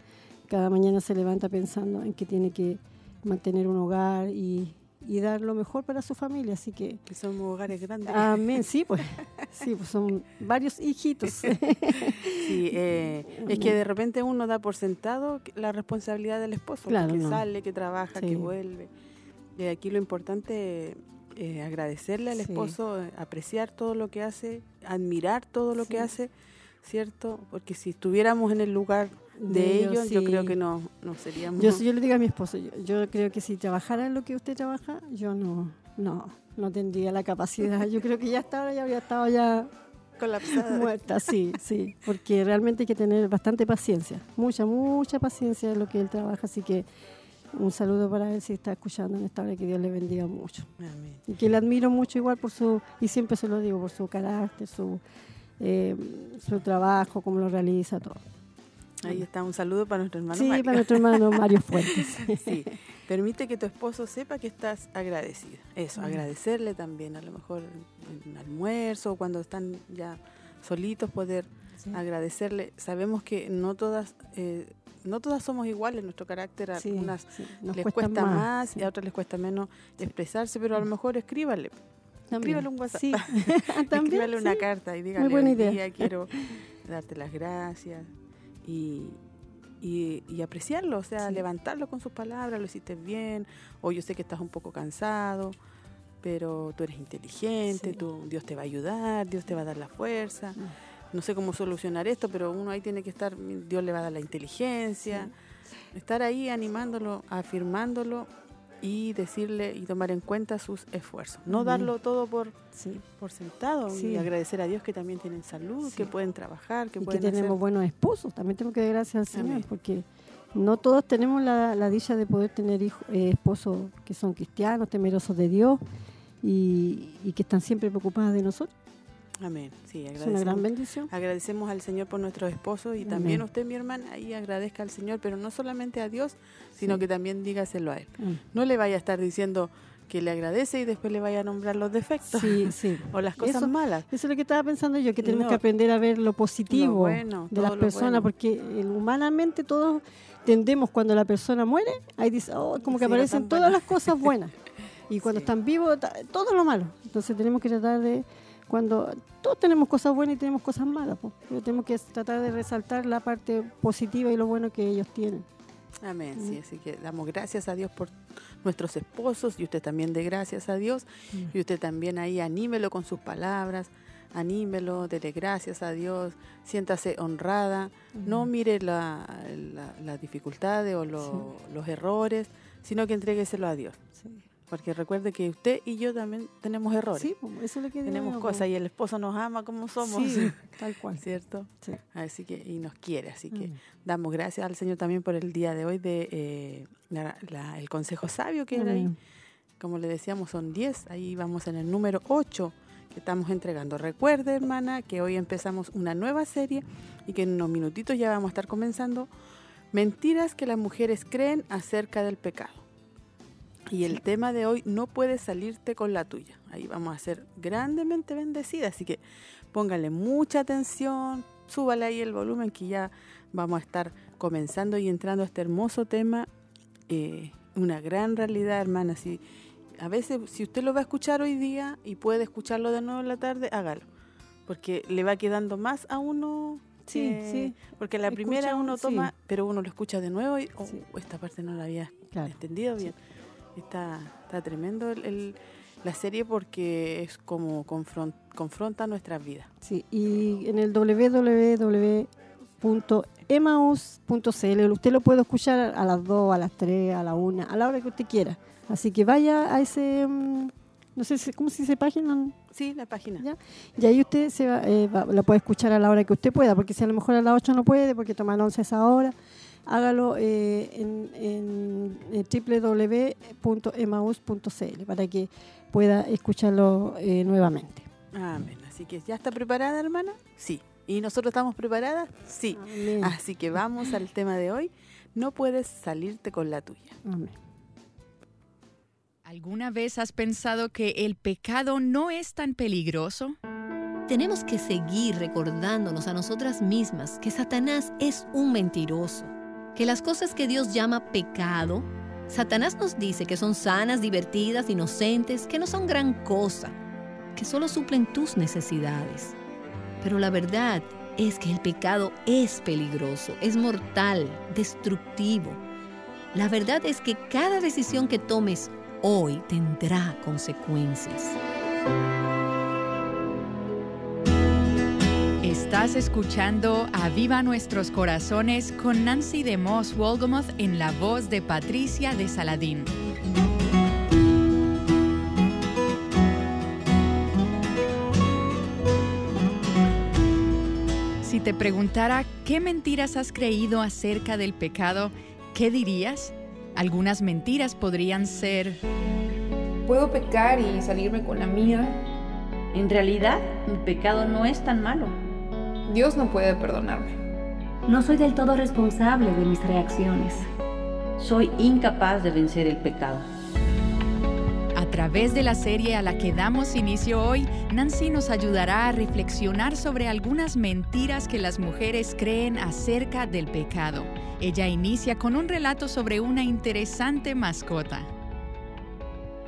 cada mañana se levanta pensando en que tiene que mantener un hogar y, y dar lo mejor para su familia. Así que, Que somos hogares grandes. amén, sí, pues, sí, pues son varios hijitos. Sí, eh, es que de repente uno da por sentado la responsabilidad del esposo, Claro, que no. sale, que trabaja, Sí. que vuelve. Y aquí lo importante es agradecerle al Sí. esposo, eh, apreciar todo lo que hace, admirar todo lo que hace, ¿cierto? Porque si estuviéramos en el lugar de, ellos, yo creo que no, no seríamos... Yo, yo le digo a mi esposo, yo, yo creo que si trabajara en lo que usted trabaja, yo no, no, no tendría la capacidad. Yo creo que ya estaba, ya habría estado ya colapsada. muerta, sí, sí, porque realmente hay que tener bastante paciencia, mucha, mucha paciencia en lo que él trabaja, así que un saludo para él si está escuchando en esta hora, que Dios le bendiga mucho. Amén. Y que le admiro mucho igual por su, y siempre se lo digo, por su carácter, su, eh, su trabajo, cómo lo realiza, todo. Ahí está un saludo para nuestro hermano sí, Mario. para nuestro hermano Mario Fuentes. Sí, permite que tu esposo sepa que estás agradecida. Eso, agradecerle también, a lo mejor en un almuerzo cuando están ya solitos, poder Sí. agradecerle. Sabemos que no todas, eh, no todas somos iguales, nuestro carácter a Sí, algunas sí, les cuesta, más, sí. y a otras les cuesta menos expresarse, pero a lo mejor escríbale. También. escríbale un WhatsApp. Escríbale una carta y dígale, buena día quiero darte las gracias y, y, y apreciarlo, o sea, levantarlo con sus palabras, lo hiciste bien, o yo sé que estás un poco cansado, pero tú eres inteligente, tú, Dios te va a ayudar, Dios te va a dar la fuerza. Mm. No sé cómo solucionar esto, pero uno ahí tiene que estar, Dios le va a dar la inteligencia, estar ahí animándolo, afirmándolo y decirle y tomar en cuenta sus esfuerzos. No darlo todo por, Sí. por sentado Sí. y agradecer a Dios que también tienen salud, que pueden trabajar, que y que tenemos hacer. buenos esposos. También tengo que dar gracias al Señor, Amén. porque no todos tenemos la, la dicha de poder tener hijos, eh, esposos que son cristianos, temerosos de Dios y, y que están siempre preocupados de nosotros. Amén. Sí, Es una agradecemos, gran bendición. agradecemos al Señor por nuestros esposos y Amén. también usted, mi hermana, ahí agradezca al Señor, pero no solamente a Dios, sino Sí. que también dígaselo a Él. No le vaya a estar diciendo que le agradece y después le vaya a nombrar los defectos Sí, sí. o las cosas Eso- malas. Eso es lo que estaba pensando yo, que tenemos No. que aprender a ver lo positivo Lo bueno, de las personas, bueno. porque humanamente todos tendemos cuando la persona muere, ahí dice, oh, como que Sí, aparecen todas las cosas buenas. Y cuando están vivos, todo lo malo. Entonces tenemos que tratar de, cuando todos tenemos cosas buenas y tenemos cosas malas, pues, pero tenemos que tratar de resaltar la parte positiva y lo bueno que ellos tienen. Amén. Mm. Sí, así que damos gracias a Dios por nuestros esposos y usted también de gracias a Dios Mm. y usted también ahí anímelo con sus palabras, anímelo, dele gracias a Dios, siéntase honrada, no Mm. mire la- la- las dificultades o lo- los errores, sino que entrégueselo a Dios. Sí. Porque recuerde que usted y yo también tenemos errores, Sí, eso es lo que digo tenemos yo, cosas y el esposo nos ama como somos, Sí, tal cual. ¿cierto? Sí. Así que, y nos quiere, así que Mm. damos gracias al Señor también por el día de hoy de eh, la- la- el consejo sabio que era ahí. Como le decíamos, son 10, ahí vamos en el número 8 que estamos entregando. Recuerde, hermana, que hoy empezamos una nueva serie y que en unos minutitos ya vamos a estar comenzando Mentiras que las mujeres creen acerca del pecado. Y el tema de hoy, no puedes salirte con la tuya. Ahí vamos a ser grandemente bendecidas, así que póngale mucha atención, súbale ahí el volumen que ya vamos a estar comenzando y entrando a este hermoso tema. Eh, una gran realidad, hermana. Si, a veces, si usted lo va a escuchar hoy día y puede escucharlo de nuevo en la tarde, hágalo. Porque le va quedando más a uno Sí, eh, sí. Porque la primera Escucha, uno sí. toma, pero uno lo escucha de nuevo y oh, Sí. esta parte no la había Claro. entendido bien. Está, está tremendo el- el- la serie porque es como confron- confronta nuestras vidas. Sí, y en el www.emaus.cl usted lo puede escuchar a las 2, a las 3, a la 1, a la hora que usted quiera. Así que vaya a ese, mm, no sé cómo se dice página, Sí, la página. Ya. y ahí usted se va, eh, va- la puede escuchar a la hora que usted pueda, porque si a lo mejor a las 8 no puede, porque toma el 11 a esa hora, hágalo eh, en, en, eh, www.emaus.cl para que pueda escucharlo eh, nuevamente. Amén. Así que, ¿ya está preparada, hermana? Sí. ¿Y nosotros estamos preparadas? Sí. Amén. Así que vamos al tema de hoy. No puedes salirte con la tuya. Amén. ¿Alguna vez has pensado que el pecado no es tan peligroso? Tenemos que seguir recordándonos a nosotras mismas que Satanás es un mentiroso, que las cosas que Dios llama pecado, Satanás nos dice que son sanas, divertidas, inocentes, que no son gran cosa, que solo suplen tus necesidades. Pero la verdad es que el pecado es peligroso, es mortal, destructivo. La verdad es que cada decisión que tomes hoy tendrá consecuencias. Estás escuchando Aviva Nuestros Corazones con Nancy de Moss Wolgamoth en la voz de Patricia de Saladín. Si te preguntara qué mentiras has creído acerca del pecado, ¿qué dirías? Algunas mentiras podrían ser, Puedo pecar y salirme con la mía. En realidad, mi pecado no es tan malo. Dios no puede perdonarme. No soy del todo responsable de mis reacciones. Soy incapaz de vencer el pecado. A través de la serie a la que damos inicio hoy, Nancy nos ayudará a reflexionar sobre algunas mentiras que las mujeres creen acerca del pecado. Ella inicia con un relato sobre una interesante mascota.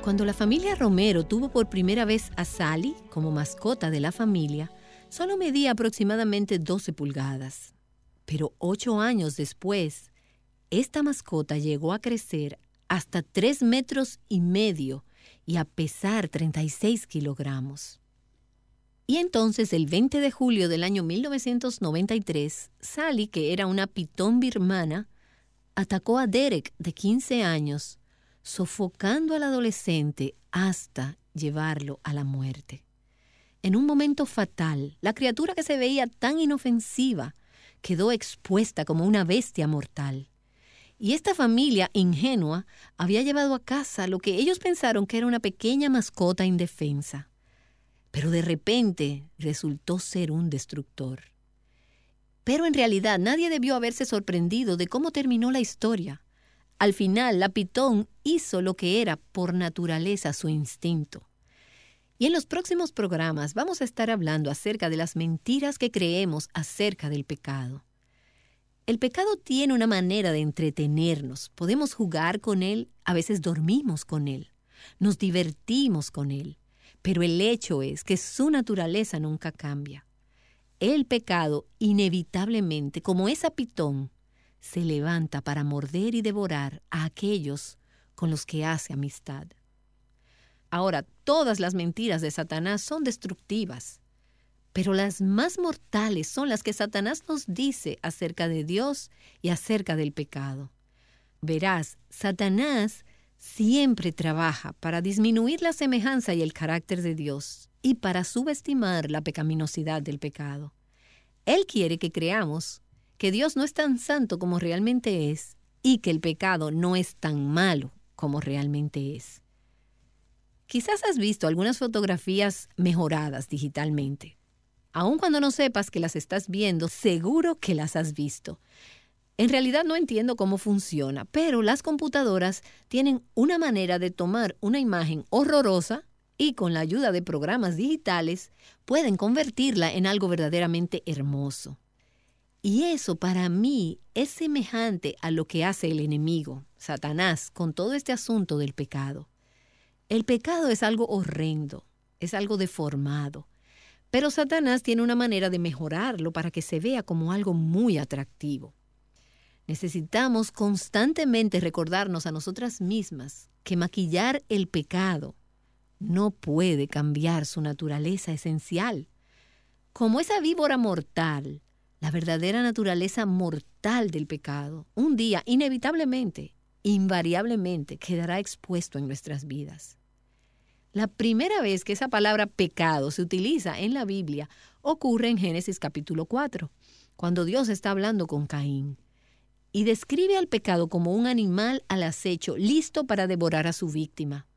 Cuando la familia Romero tuvo por primera vez a Sally como mascota de la familia, solo medía aproximadamente 12 pulgadas. Pero ocho años después, esta mascota llegó a crecer hasta 3 metros y medio y a pesar 36 kilogramos. Y entonces, el 20 de julio del año 1993, Sally, que era una pitón birmana, atacó a Derek, de 15 años, sofocando al adolescente hasta llevarlo a la muerte. En un momento fatal, la criatura que se veía tan inofensiva quedó expuesta como una bestia mortal. Y esta familia ingenua había llevado a casa lo que ellos pensaron que era una pequeña mascota indefensa. Pero de repente resultó ser un destructor. Pero en realidad nadie debió haberse sorprendido de cómo terminó la historia. Al final, la pitón hizo lo que era por naturaleza su instinto. Y en los próximos programas vamos a estar hablando acerca de las mentiras que creemos acerca del pecado. El pecado tiene una manera de entretenernos. Podemos jugar con él, a veces dormimos con él, nos divertimos con él, pero el hecho es que su naturaleza nunca cambia. El pecado, inevitablemente, como esa pitón, se levanta para morder y devorar a aquellos con los que hace amistad. Ahora, todas las mentiras de Satanás son destructivas, pero las más mortales son las que Satanás nos dice acerca de Dios y acerca del pecado. Verás, Satanás siempre trabaja para disminuir la semejanza y el carácter de Dios y para subestimar la pecaminosidad del pecado. Él quiere que creamos que Dios no es tan santo como realmente es y que el pecado no es tan malo como realmente es. Quizás has visto algunas fotografías mejoradas digitalmente. Aun cuando no sepas que las estás viendo, seguro que las has visto. En realidad no entiendo cómo funciona, pero las computadoras tienen una manera de tomar una imagen horrorosa y con la ayuda de programas digitales pueden convertirla en algo verdaderamente hermoso. Y eso para mí es semejante a lo que hace el enemigo, Satanás, con todo este asunto del pecado. El pecado es algo horrendo, es algo deformado, pero Satanás tiene una manera de mejorarlo para que se vea como algo muy atractivo. Necesitamos constantemente recordarnos a nosotras mismas que maquillar el pecado no puede cambiar su naturaleza esencial. Como esa víbora mortal, la verdadera naturaleza mortal del pecado, un día inevitablemente, invariablemente quedará expuesto en nuestras vidas. La primera vez que esa palabra pecado se utiliza en la Biblia ocurre en Génesis capítulo 4, cuando Dios está hablando con Caín y describe al pecado como un animal al acecho, listo para devorar a su víctima.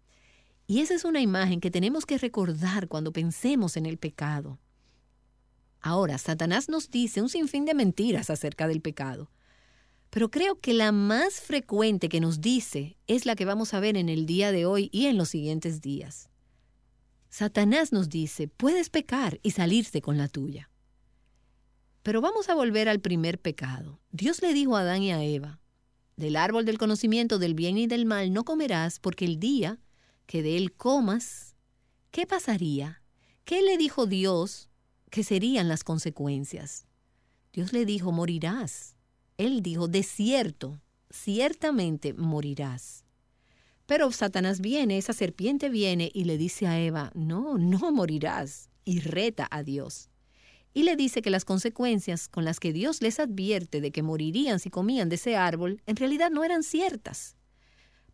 Y esa es una imagen que tenemos que recordar cuando pensemos en el pecado. Ahora, Satanás nos dice un sinfín de mentiras acerca del pecado. Pero creo que la más frecuente que nos dice es la que vamos a ver en el día de hoy y en los siguientes días. Satanás nos dice, puedes pecar y salirse con la tuya. Pero vamos a volver al primer pecado. Dios le dijo a Adán y a Eva, del árbol del conocimiento del bien y del mal no comerás porque el día que de él comas, ¿qué pasaría? ¿Qué le dijo Dios que serían las consecuencias? Dios le dijo, morirás. Él dijo, de cierto, ciertamente morirás. Pero Satanás viene, esa serpiente viene y le dice a Eva, no, no morirás, y reta a Dios. Y le dice que las consecuencias con las que Dios les advierte de que morirían si comían de ese árbol, en realidad no eran ciertas.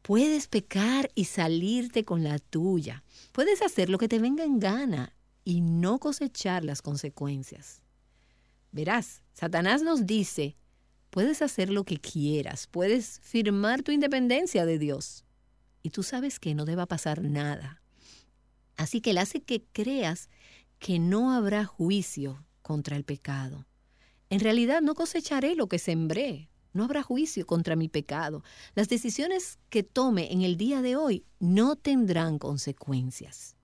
Puedes pecar y salirte con la tuya. Puedes hacer lo que te venga en gana y no cosechar las consecuencias. Verás, Satanás nos dice, Puedes hacer lo que quieras, puedes firmar tu independencia de Dios. Y tú sabes que no deba pasar nada. Así que él hace que creas que no habrá juicio contra el pecado. En realidad no cosecharé lo que sembré. No habrá juicio contra mi pecado. Las decisiones que tome en el día de hoy no tendrán consecuencias.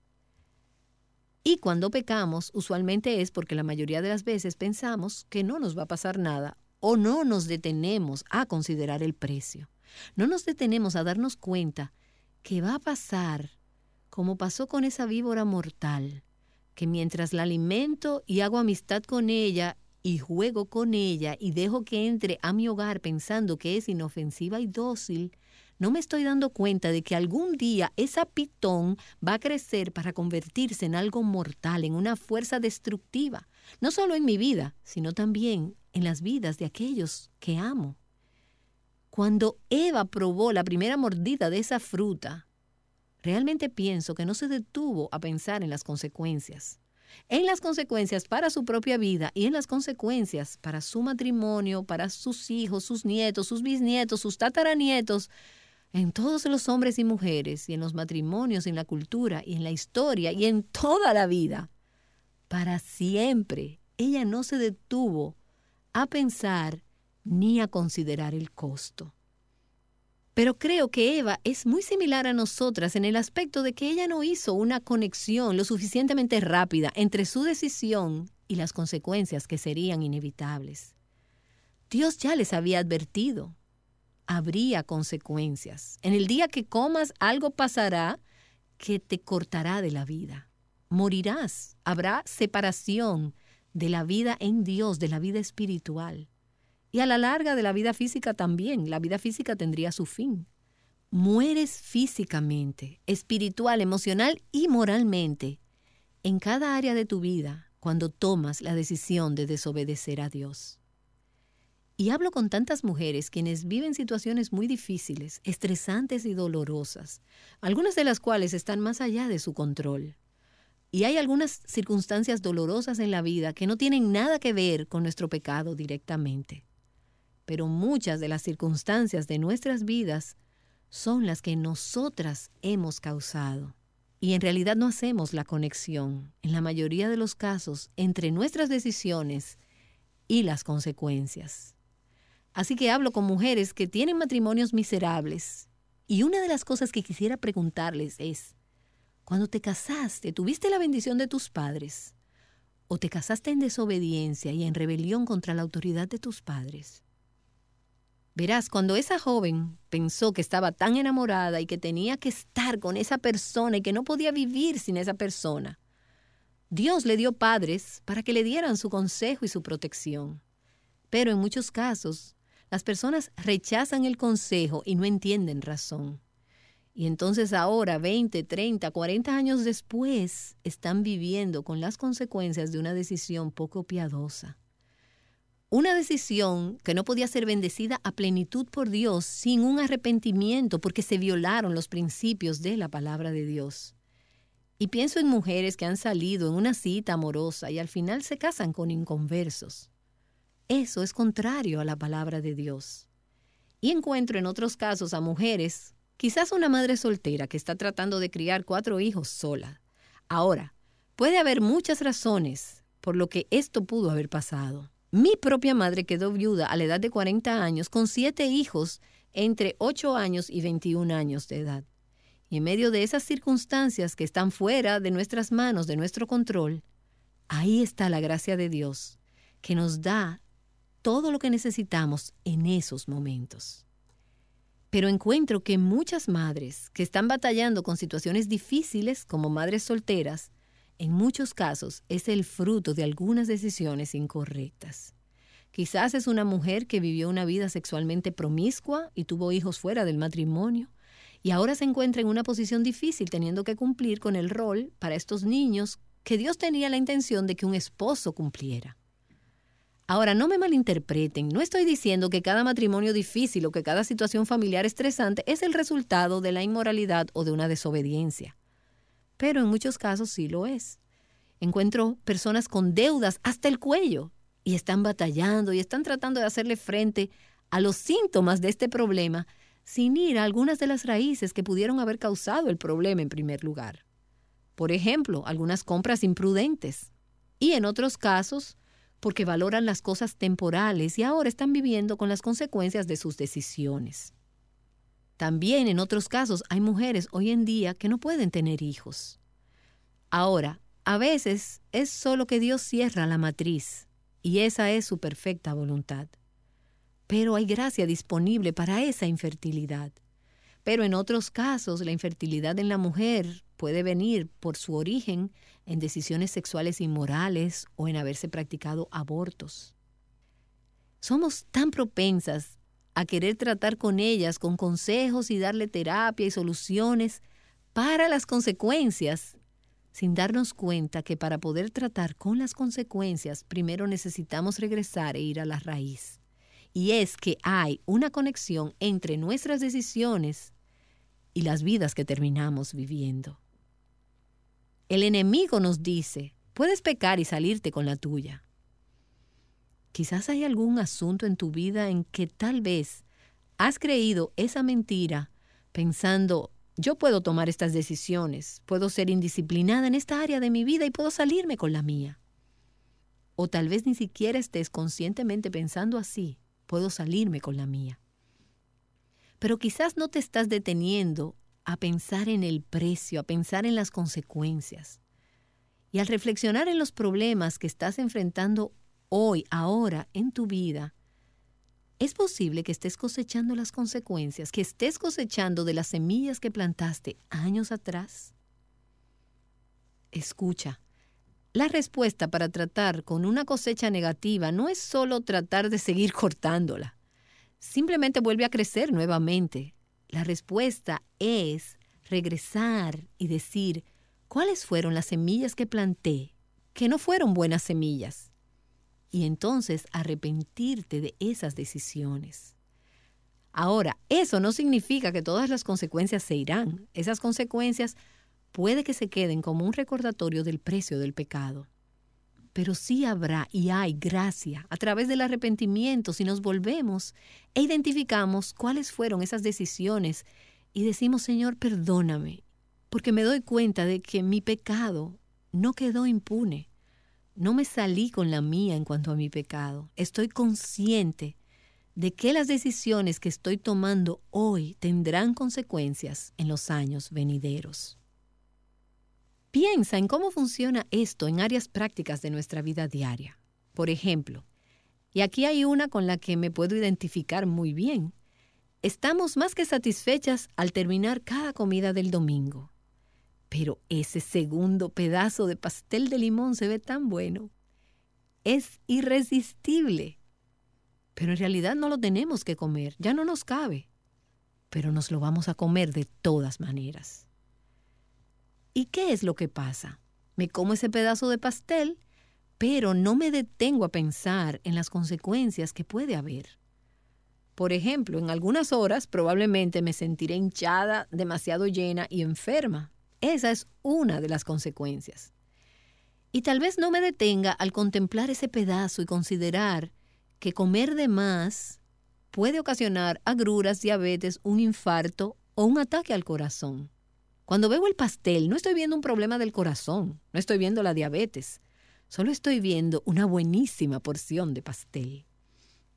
Y cuando pecamos, usualmente es porque la mayoría de las veces pensamos que no nos va a pasar nada o no nos detenemos a considerar el precio. No nos detenemos a darnos cuenta que va a pasar como pasó con esa víbora mortal, que mientras la alimento y hago amistad con ella y juego con ella y dejo que entre a mi hogar pensando que es inofensiva y dócil, no me estoy dando cuenta de que algún día esa pitón va a crecer para convertirse en algo mortal, en una fuerza destructiva, no solo en mi vida, sino también en las vidas de aquellos que amo. Cuando Eva probó la primera mordida de esa fruta, realmente pienso que no se detuvo a pensar en las consecuencias. En las consecuencias para su propia vida y en las consecuencias para su matrimonio, para sus hijos, sus nietos, sus bisnietos, sus tataranietos, en todos los hombres y mujeres y en los matrimonios, en la cultura y en la historia y en toda la vida. Para siempre, ella no se detuvo a pensar ni a considerar el costo. Pero creo que Eva es muy similar a nosotras en el aspecto de que ella no hizo una conexión lo suficientemente rápida entre su decisión y las consecuencias que serían inevitables. Dios ya les había advertido. Habría consecuencias. En el día que comas algo pasará que te cortará de la vida. Morirás. Habrá separación de la vida en Dios, de la vida espiritual. Y a la larga de la vida física también, la vida física tendría su fin. Mueres físicamente, espiritual, emocional y moralmente en cada área de tu vida cuando tomas la decisión de desobedecer a Dios. Y hablo con tantas mujeres quienes viven situaciones muy difíciles, estresantes y dolorosas, algunas de las cuales están más allá de su control. Y hay algunas circunstancias dolorosas en la vida que no tienen nada que ver con nuestro pecado directamente. Pero muchas de las circunstancias de nuestras vidas son las que nosotras hemos causado. Y en realidad no hacemos la conexión, en la mayoría de los casos, entre nuestras decisiones y las consecuencias. Así que hablo con mujeres que tienen matrimonios miserables. Y una de las cosas que quisiera preguntarles es, cuando te casaste, ¿tuviste la bendición de tus padres? ¿O te casaste en desobediencia y en rebelión contra la autoridad de tus padres? Verás, cuando esa joven pensó que estaba tan enamorada y que tenía que estar con esa persona y que no podía vivir sin esa persona, Dios le dio padres para que le dieran su consejo y su protección. Pero en muchos casos, las personas rechazan el consejo y no entienden razón. Y entonces ahora, 20, 30, 40 años después, están viviendo con las consecuencias de una decisión poco piadosa. Una decisión que no podía ser bendecida a plenitud por Dios sin un arrepentimiento porque se violaron los principios de la palabra de Dios. Y pienso en mujeres que han salido en una cita amorosa y al final se casan con inconversos. Eso es contrario a la palabra de Dios. Y encuentro en otros casos a mujeres, quizás una madre soltera que está tratando de criar cuatro hijos sola. Ahora, puede haber muchas razones por lo que esto pudo haber pasado. Mi propia madre quedó viuda a la edad de 40 años con siete hijos entre 8 años y 21 años de edad. Y en medio de esas circunstancias que están fuera de nuestras manos, de nuestro control, ahí está la gracia de Dios, que nos da todo lo que necesitamos en esos momentos. Pero encuentro que muchas madres que están batallando con situaciones difíciles como madres solteras, en muchos casos es el fruto de algunas decisiones incorrectas. Quizás es una mujer que vivió una vida sexualmente promiscua y tuvo hijos fuera del matrimonio y ahora se encuentra en una posición difícil teniendo que cumplir con el rol para estos niños que Dios tenía la intención de que un esposo cumpliera. Ahora, no me malinterpreten, no estoy diciendo que cada matrimonio difícil o que cada situación familiar estresante es el resultado de la inmoralidad o de una desobediencia. Pero en muchos casos sí lo es. Encuentro personas con deudas hasta el cuello y están batallando y están tratando de hacerle frente a los síntomas de este problema sin ir a algunas de las raíces que pudieron haber causado el problema en primer lugar. Por ejemplo, algunas compras imprudentes. Y en otros casos, porque valoran las cosas temporales y ahora están viviendo con las consecuencias de sus decisiones. También en otros casos hay mujeres hoy en día que no pueden tener hijos. Ahora, a veces es solo que Dios cierra la matriz y esa es su perfecta voluntad. Pero hay gracia disponible para esa infertilidad. Pero en otros casos la infertilidad en la mujer puede venir por su origen en decisiones sexuales inmorales o en haberse practicado abortos. Somos tan propensas a querer tratar con ellas con consejos y darle terapia y soluciones para las consecuencias, sin darnos cuenta que para poder tratar con las consecuencias primero necesitamos regresar e ir a la raíz. Y es que hay una conexión entre nuestras decisiones y las vidas que terminamos viviendo. El enemigo nos dice, puedes pecar y salirte con la tuya. Quizás hay algún asunto en tu vida en que tal vez has creído esa mentira pensando, yo puedo tomar estas decisiones, puedo ser indisciplinada en esta área de mi vida y puedo salirme con la mía. O tal vez ni siquiera estés conscientemente pensando así, puedo salirme con la mía. Pero quizás no te estás deteniendo a pensar en el precio, a pensar en las consecuencias. Y al reflexionar en los problemas que estás enfrentando hoy, ahora, en tu vida, es posible que estés cosechando las consecuencias, que estés cosechando de las semillas que plantaste años atrás. Escucha, la respuesta para tratar con una cosecha negativa no es solo tratar de seguir cortándola. Simplemente vuelve a crecer nuevamente, la respuesta es regresar y decir, ¿cuáles fueron las semillas que planté que no fueron buenas semillas? Y entonces arrepentirte de esas decisiones. Ahora, eso no significa que todas las consecuencias se irán. Esas consecuencias puede que se queden como un recordatorio del precio del pecado pero sí habrá y hay gracia a través del arrepentimiento si nos volvemos e identificamos cuáles fueron esas decisiones y decimos, Señor, perdóname, porque me doy cuenta de que mi pecado no quedó impune. No me salí con la mía en cuanto a mi pecado. Estoy consciente de que las decisiones que estoy tomando hoy tendrán consecuencias en los años venideros. Piensa en cómo funciona esto en áreas prácticas de nuestra vida diaria. Por ejemplo, y aquí hay una con la que me puedo identificar muy bien. Estamos más que satisfechas al terminar cada comida del domingo. Pero ese segundo pedazo de pastel de limón se ve tan bueno. Es irresistible. Pero en realidad no lo tenemos que comer, ya no nos cabe. Pero nos lo vamos a comer de todas maneras. ¿Y qué es lo que pasa? Me como ese pedazo de pastel, pero no me detengo a pensar en las consecuencias que puede haber. Por ejemplo, en algunas horas probablemente me sentiré hinchada, demasiado llena y enferma. Esa es una de las consecuencias. Y tal vez no me detenga al contemplar ese pedazo y considerar que comer de más puede ocasionar agruras, diabetes, un infarto o un ataque al corazón. Cuando veo el pastel, no estoy viendo un problema del corazón, no estoy viendo la diabetes, solo estoy viendo una buenísima porción de pastel.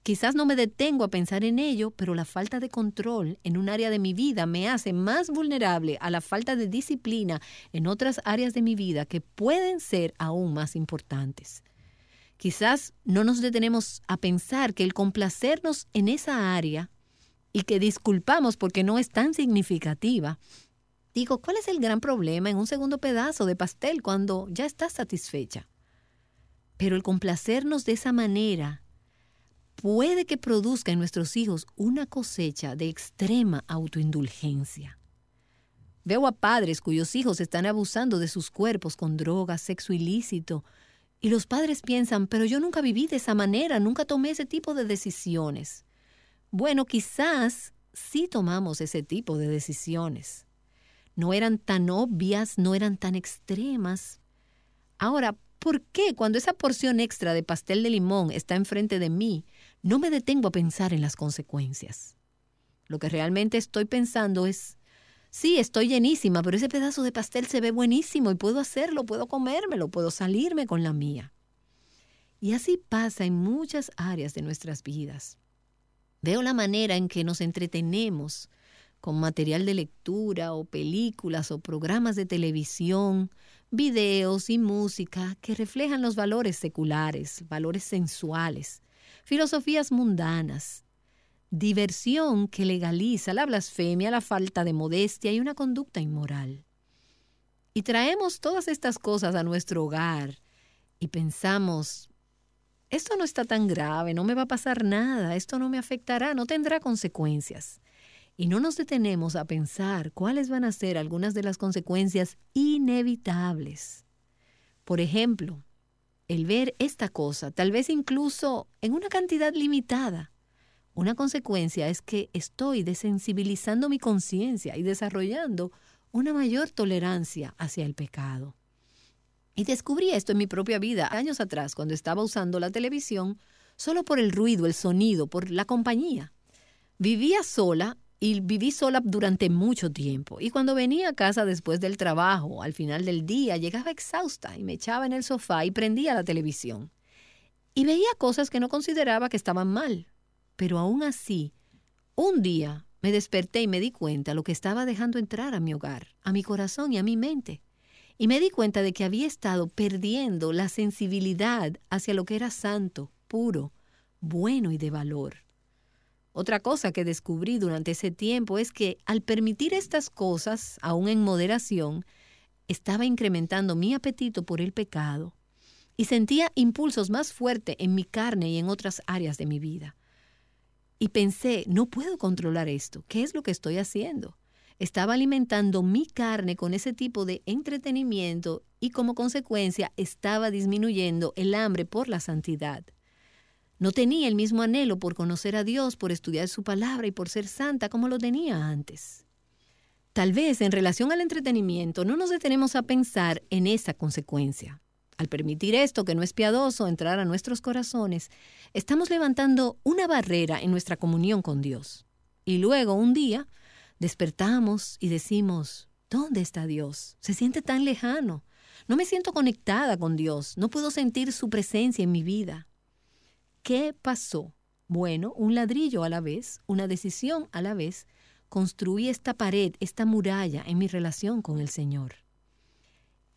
Quizás no me detengo a pensar en ello, pero la falta de control en un área de mi vida me hace más vulnerable a la falta de disciplina en otras áreas de mi vida que pueden ser aún más importantes. Quizás no nos detenemos a pensar que el complacernos en esa área y que disculpamos porque no es tan significativa Digo, ¿cuál es el gran problema en un segundo pedazo de pastel cuando ya estás satisfecha? Pero el complacernos de esa manera puede que produzca en nuestros hijos una cosecha de extrema autoindulgencia. Veo a padres cuyos hijos están abusando de sus cuerpos con drogas, sexo ilícito, y los padres piensan, pero yo nunca viví de esa manera, nunca tomé ese tipo de decisiones. Bueno, quizás sí tomamos ese tipo de decisiones no eran tan obvias, no eran tan extremas. Ahora, ¿por qué cuando esa porción extra de pastel de limón está enfrente de mí, no me detengo a pensar en las consecuencias? Lo que realmente estoy pensando es, sí, estoy llenísima, pero ese pedazo de pastel se ve buenísimo y puedo hacerlo, puedo comérmelo, puedo salirme con la mía. Y así pasa en muchas áreas de nuestras vidas. Veo la manera en que nos entretenemos con material de lectura o películas o programas de televisión, videos y música que reflejan los valores seculares, valores sensuales, filosofías mundanas, diversión que legaliza la blasfemia, la falta de modestia y una conducta inmoral. Y traemos todas estas cosas a nuestro hogar y pensamos, esto no está tan grave, no me va a pasar nada, esto no me afectará, no tendrá consecuencias y no nos detenemos a pensar cuáles van a ser algunas de las consecuencias inevitables. Por ejemplo, el ver esta cosa, tal vez incluso en una cantidad limitada. Una consecuencia es que estoy desensibilizando mi conciencia y desarrollando una mayor tolerancia hacia el pecado. Y descubrí esto en mi propia vida años atrás, cuando estaba usando la televisión, solo por el ruido, el sonido, por la compañía. Vivía sola y viví sola durante mucho tiempo. Y cuando venía a casa después del trabajo, al final del día, llegaba exhausta y me echaba en el sofá y prendía la televisión. Y veía cosas que no consideraba que estaban mal. Pero aún así, un día me desperté y me di cuenta lo que estaba dejando entrar a mi hogar, a mi corazón y a mi mente. Y me di cuenta de que había estado perdiendo la sensibilidad hacia lo que era santo, puro, bueno y de valor. Otra cosa que descubrí durante ese tiempo es que al permitir estas cosas, aún en moderación, estaba incrementando mi apetito por el pecado y sentía impulsos más fuertes en mi carne y en otras áreas de mi vida. Y pensé, no puedo controlar esto, ¿qué es lo que estoy haciendo? Estaba alimentando mi carne con ese tipo de entretenimiento y como consecuencia estaba disminuyendo el hambre por la santidad. No tenía el mismo anhelo por conocer a Dios, por estudiar su palabra y por ser santa como lo tenía antes. Tal vez en relación al entretenimiento no nos detenemos a pensar en esa consecuencia. Al permitir esto que no es piadoso entrar a nuestros corazones, estamos levantando una barrera en nuestra comunión con Dios. Y luego un día despertamos y decimos, ¿dónde está Dios? Se siente tan lejano. No me siento conectada con Dios. No puedo sentir su presencia en mi vida. ¿Qué pasó? Bueno, un ladrillo a la vez, una decisión a la vez, construí esta pared, esta muralla en mi relación con el Señor.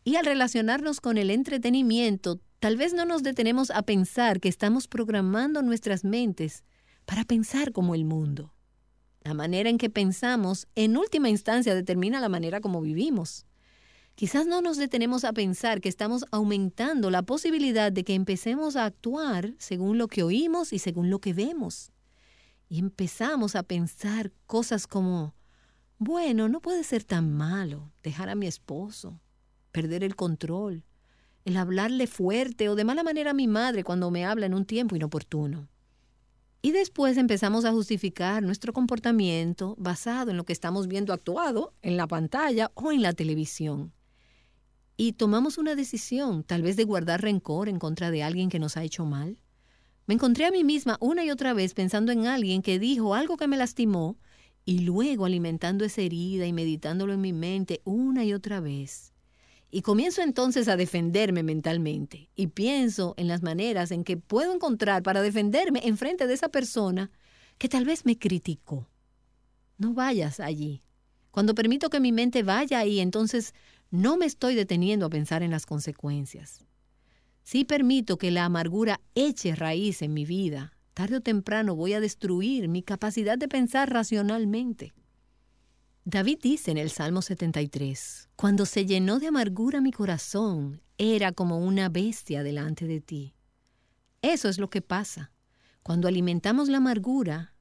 Y al relacionarnos con el entretenimiento, tal vez no nos detenemos a pensar que estamos programando nuestras mentes para pensar como el mundo. La manera en que pensamos, en última instancia, determina la manera como vivimos. Quizás no nos detenemos a pensar que estamos aumentando la posibilidad de que empecemos a actuar según lo que oímos y según lo que vemos. Y empezamos a pensar cosas como, bueno, no puede ser tan malo dejar a mi esposo, perder el control, el hablarle fuerte o de mala manera a mi madre cuando me habla en un tiempo inoportuno. Y después empezamos a justificar nuestro comportamiento basado en lo que estamos viendo actuado en la pantalla o en la televisión. Y tomamos una decisión, tal vez de guardar rencor en contra de alguien que nos ha hecho mal. Me encontré a mí misma una y otra vez pensando en alguien que dijo algo que me lastimó y luego alimentando esa herida y meditándolo en mi mente una y otra vez. Y comienzo entonces a defenderme mentalmente y pienso en las maneras en que puedo encontrar para defenderme en frente de esa persona que tal vez me criticó. No vayas allí. Cuando permito que mi mente vaya ahí, entonces no me estoy deteniendo a pensar en las consecuencias. Si permito que la amargura eche raíz en mi vida, tarde o temprano voy a destruir mi capacidad de pensar racionalmente. David dice en el Salmo 73, Cuando se llenó de amargura mi corazón, era como una bestia delante de ti. Eso es lo que pasa. Cuando alimentamos la amargura,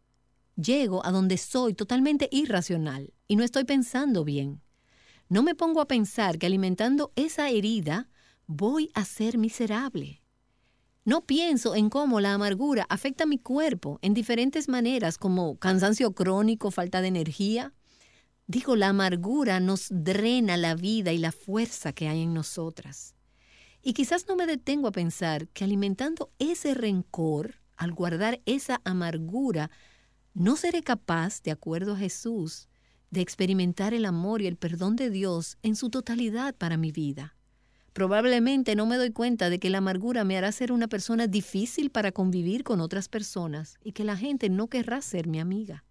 llego a donde soy totalmente irracional y no estoy pensando bien. No me pongo a pensar que alimentando esa herida voy a ser miserable. No pienso en cómo la amargura afecta mi cuerpo en diferentes maneras como cansancio crónico, falta de energía, Digo, la amargura nos drena la vida y la fuerza que hay en nosotras. Y quizás no me detengo a pensar que alimentando ese rencor, al guardar esa amargura, no seré capaz, de acuerdo a Jesús, de experimentar el amor y el perdón de Dios en su totalidad para mi vida. Probablemente no me doy cuenta de que la amargura me hará ser una persona difícil para convivir con otras personas y que la gente no querrá ser mi amiga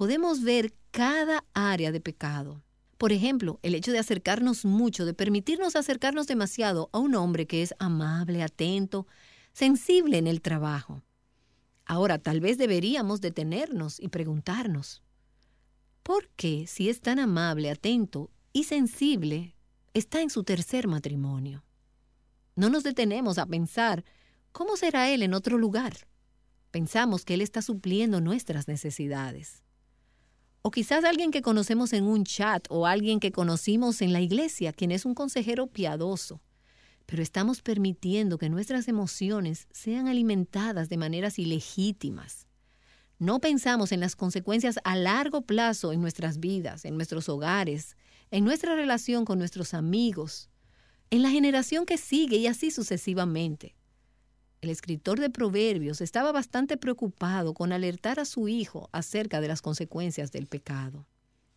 podemos ver cada área de pecado. Por ejemplo, el hecho de acercarnos mucho, de permitirnos acercarnos demasiado a un hombre que es amable, atento, sensible en el trabajo. Ahora, tal vez deberíamos detenernos y preguntarnos, ¿por qué si es tan amable, atento y sensible, está en su tercer matrimonio? No nos detenemos a pensar, ¿cómo será él en otro lugar? Pensamos que él está supliendo nuestras necesidades. O quizás alguien que conocemos en un chat o alguien que conocimos en la iglesia, quien es un consejero piadoso. Pero estamos permitiendo que nuestras emociones sean alimentadas de maneras ilegítimas. No pensamos en las consecuencias a largo plazo en nuestras vidas, en nuestros hogares, en nuestra relación con nuestros amigos, en la generación que sigue y así sucesivamente. El escritor de Proverbios estaba bastante preocupado con alertar a su hijo acerca de las consecuencias del pecado.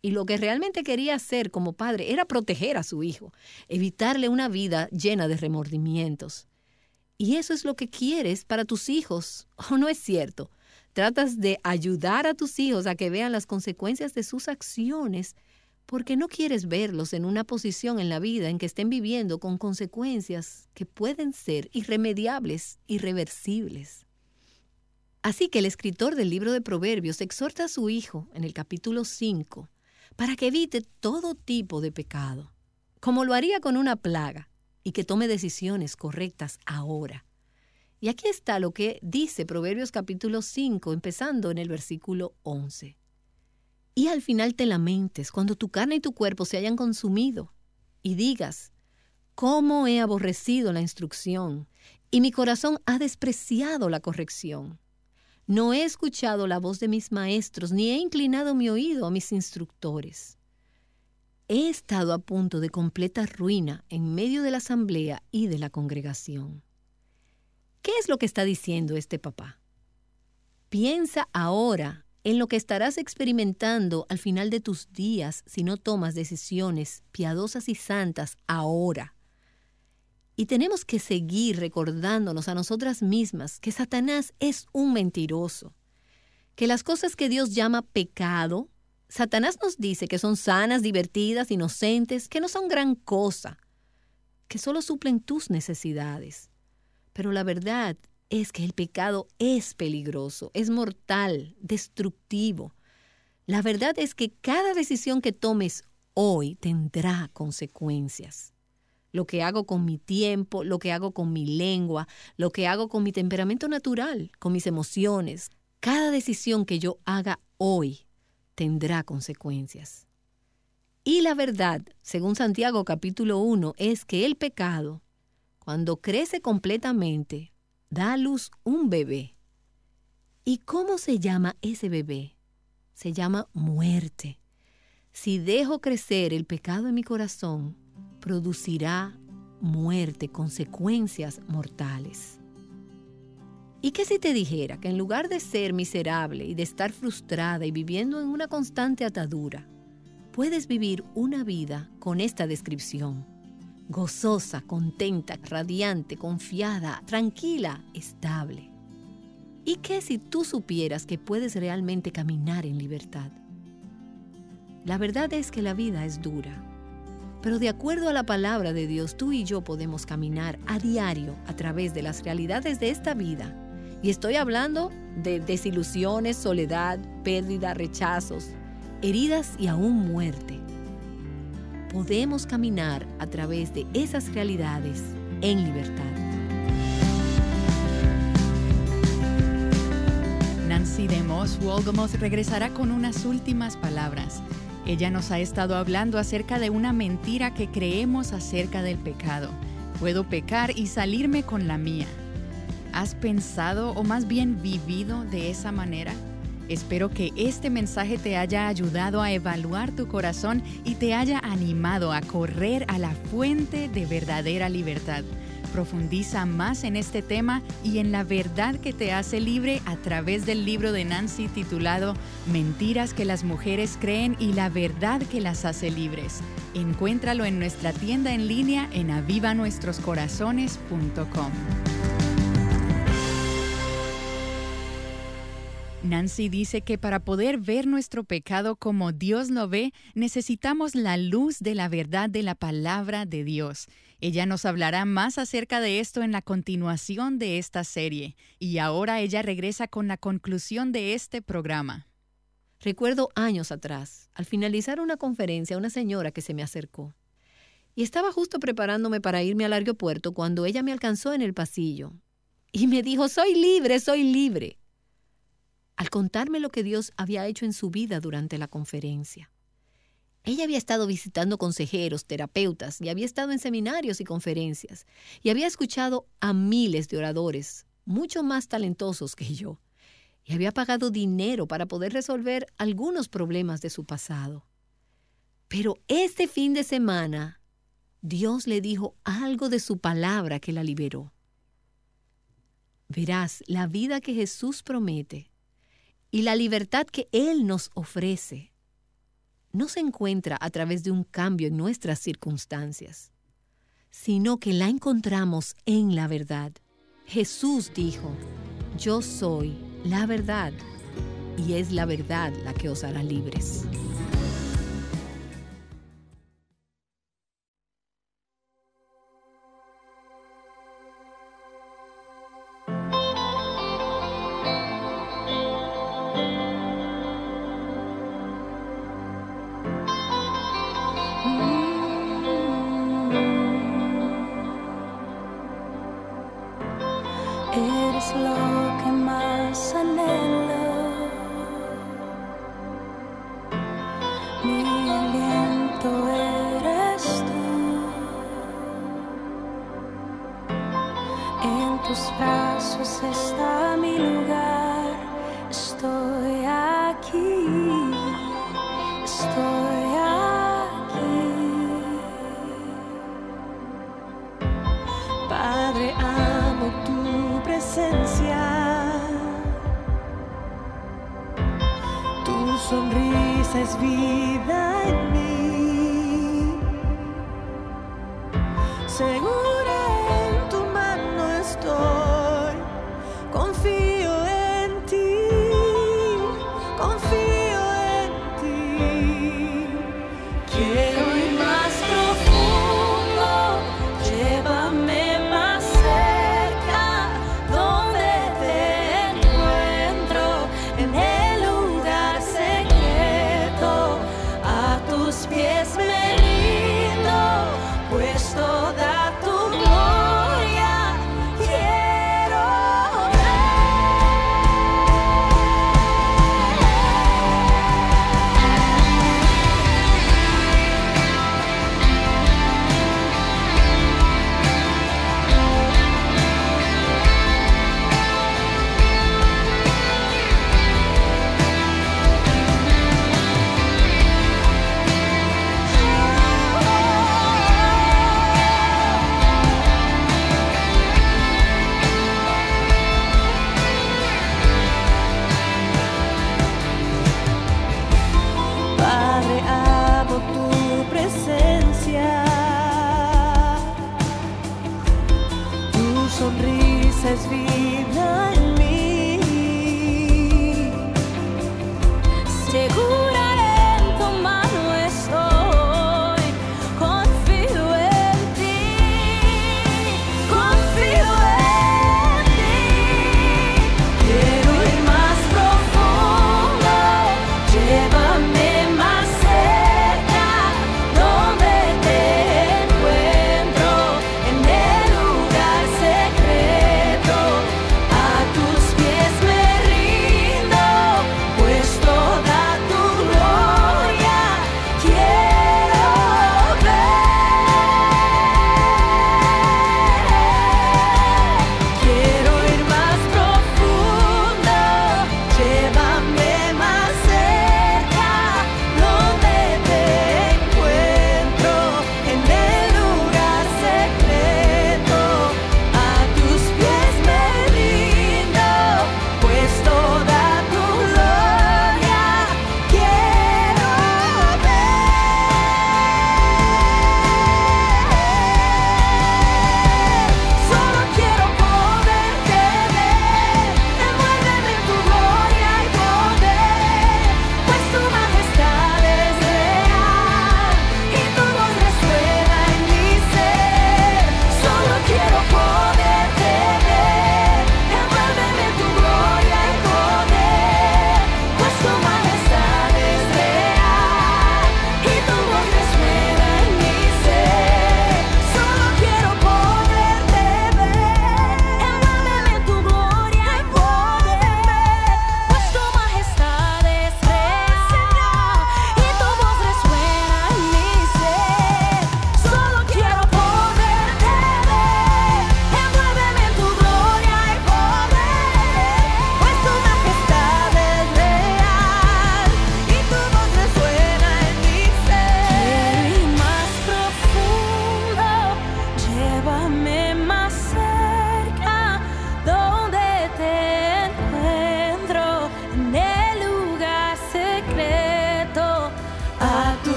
Y lo que realmente quería hacer como padre era proteger a su hijo, evitarle una vida llena de remordimientos. Y eso es lo que quieres para tus hijos, ¿o no es cierto? Tratas de ayudar a tus hijos a que vean las consecuencias de sus acciones porque no quieres verlos en una posición en la vida en que estén viviendo con consecuencias que pueden ser irremediables, irreversibles. Así que el escritor del libro de Proverbios exhorta a su hijo en el capítulo 5 para que evite todo tipo de pecado, como lo haría con una plaga, y que tome decisiones correctas ahora. Y aquí está lo que dice Proverbios capítulo 5, empezando en el versículo 11 y al final te lamentes cuando tu carne y tu cuerpo se hayan consumido y digas, ¿cómo he aborrecido la instrucción y mi corazón ha despreciado la corrección? No he escuchado la voz de mis maestros, ni he inclinado mi oído a mis instructores. He estado a punto de completa ruina en medio de la asamblea y de la congregación. ¿Qué es lo que está diciendo este papá? Piensa ahora en lo que estarás experimentando al final de tus días si no tomas decisiones piadosas y santas ahora. Y tenemos que seguir recordándonos a nosotras mismas que Satanás es un mentiroso, que las cosas que Dios llama pecado, Satanás nos dice que son sanas, divertidas, inocentes, que no son gran cosa, que solo suplen tus necesidades. Pero la verdad es que el pecado es peligroso, es mortal, destructivo. La verdad es que cada decisión que tomes hoy tendrá consecuencias. Lo que hago con mi tiempo, lo que hago con mi lengua, lo que hago con mi temperamento natural, con mis emociones, cada decisión que yo haga hoy tendrá consecuencias. Y la verdad, según Santiago capítulo 1, es que el pecado, cuando crece completamente, da a luz un bebé. ¿Y cómo se llama ese bebé? Se llama muerte. Si dejo crecer el pecado en mi corazón, producirá muerte, consecuencias mortales. ¿Y qué si te dijera que en lugar de ser miserable y de estar frustrada y viviendo en una constante atadura, puedes vivir una vida con esta descripción? Gozosa, contenta, radiante, confiada, tranquila, estable. ¿Y qué si tú supieras que puedes realmente caminar en libertad? La verdad es que la vida es dura, pero de acuerdo a la palabra de Dios, tú y yo podemos caminar a diario a través de las realidades de esta vida. Y estoy hablando de desilusiones, soledad, pérdida, rechazos, heridas y aún muerte. Podemos caminar a través de esas realidades en libertad. Nancy de Moss Wolgamoth regresará con unas últimas palabras. Ella nos ha estado hablando acerca de una mentira que creemos acerca del pecado. Puedo pecar y salirme con la mía. ¿Has pensado o más bien vivido de esa manera? Espero que este mensaje te haya ayudado a evaluar tu corazón y te haya animado a correr a la fuente de verdadera libertad. Profundiza más en este tema y en la verdad que te hace libre a través del libro de Nancy titulado Mentiras que las mujeres creen y la verdad que las hace libres. Encuéntralo en nuestra tienda en línea en avivanuestroscorazones.com. Nancy dice que para poder ver nuestro pecado como Dios lo ve, necesitamos la luz de la verdad de la palabra de Dios. Ella nos hablará más acerca de esto en la continuación de esta serie, y ahora ella regresa con la conclusión de este programa. Recuerdo años atrás, al finalizar una conferencia, una señora que se me acercó. Y estaba justo preparándome para irme al aeropuerto cuando ella me alcanzó en el pasillo y me dijo, soy libre, soy libre al contarme lo que Dios había hecho en su vida durante la conferencia. Ella había estado visitando consejeros, terapeutas, y había estado en seminarios y conferencias, y había escuchado a miles de oradores, mucho más talentosos que yo, y había pagado dinero para poder resolver algunos problemas de su pasado. Pero este fin de semana, Dios le dijo algo de su palabra que la liberó. Verás, la vida que Jesús promete y la libertad que Él nos ofrece no se encuentra a través de un cambio en nuestras circunstancias, sino que la encontramos en la verdad. Jesús dijo, yo soy la verdad, y es la verdad la que os hará libres. Mm-hmm.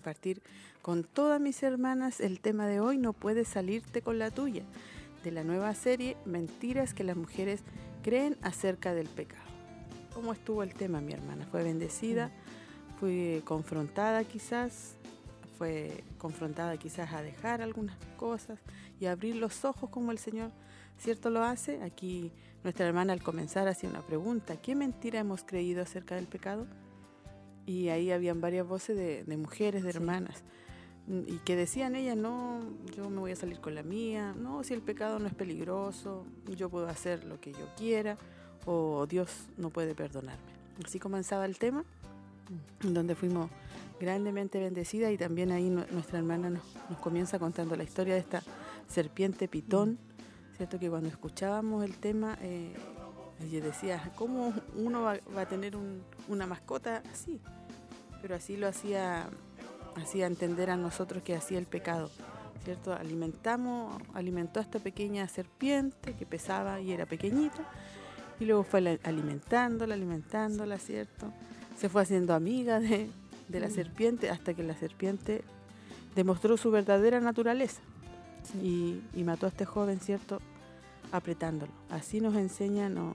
Compartir con todas mis hermanas el tema de hoy, No puedes salirte con la tuya, de la nueva serie Mentiras que las mujeres creen acerca del pecado. ¿Cómo estuvo el tema, mi hermana? ¿Fue bendecida? ¿Fui confrontada quizás? ¿Fue confrontada quizás a dejar algunas cosas y abrir los ojos como el Señor cierto lo hace? Aquí nuestra hermana al comenzar hacía una pregunta. ¿Qué mentira hemos creído acerca del pecado? Y ahí habían varias voces de, mujeres, de hermanas, y que decían ellas, no, yo me voy a salir con la mía, no, si el pecado no es peligroso, yo puedo hacer lo que yo quiera, o Dios no puede perdonarme. Así comenzaba el tema, en donde fuimos grandemente bendecidas y también ahí nuestra hermana nos, comienza contando la historia de esta serpiente pitón, ¿cierto? Que cuando escuchábamos el tema, eh, ella decía, ¿cómo uno va, a tener una mascota así? Pero así lo hacía, hacía entender a nosotros que hacía el pecado, ¿cierto? Alimentamos, alimentó a esta pequeña serpiente que pesaba y era pequeñita, y luego fue alimentándola, alimentándola, ¿cierto? Se fue haciendo amiga de, la mm. serpiente hasta que la serpiente demostró su verdadera naturaleza y, y mató a este joven, ¿cierto? apretándolo. Así nos enseña no,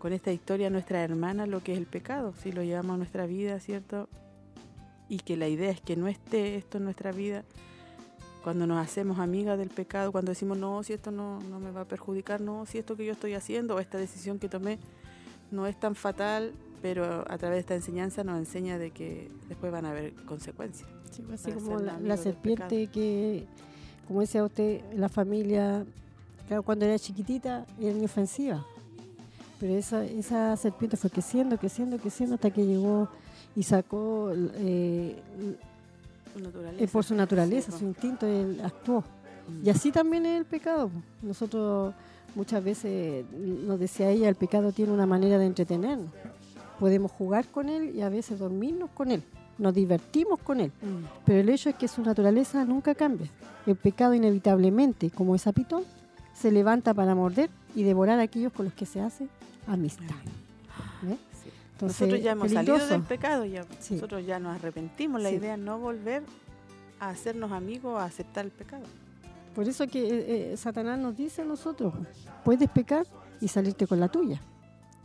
con esta historia nuestra hermana lo que es el pecado, si lo llevamos a nuestra vida, ¿cierto? Y que la idea es que no esté esto en nuestra vida. Cuando nos hacemos amigas del pecado, cuando decimos, no, si esto no, no me va a perjudicar, no, si esto que yo estoy haciendo o esta decisión que tomé no es tan fatal, pero a través de esta enseñanza nos enseña de que después van a haber consecuencias. Pues, así como la, serpiente que, como decía usted, la familia cuando era chiquitita era inofensiva. Pero esa, esa serpiente fue creciendo, creciendo, creciendo hasta que llegó y sacó eh, eh por su naturaleza, su instinto, él actuó. Mm. Y así también es el pecado. Nosotros muchas veces, nos decía ella, el pecado tiene una manera de entretenernos. Podemos jugar con él y a veces dormirnos con él. Nos divertimos con él. Mm. Pero el hecho es que su naturaleza nunca cambia. El pecado inevitablemente, como es apitón, se levanta para morder y devorar a aquellos con los que se hace amistad. nosotros ya hemos salido del pecado, ya, nosotros ya nos arrepentimos. La idea es no volver a hacernos amigos, a aceptar el pecado. Por eso que eh, eh, Satanás nos dice a nosotros, puedes pecar y salirte con la tuya.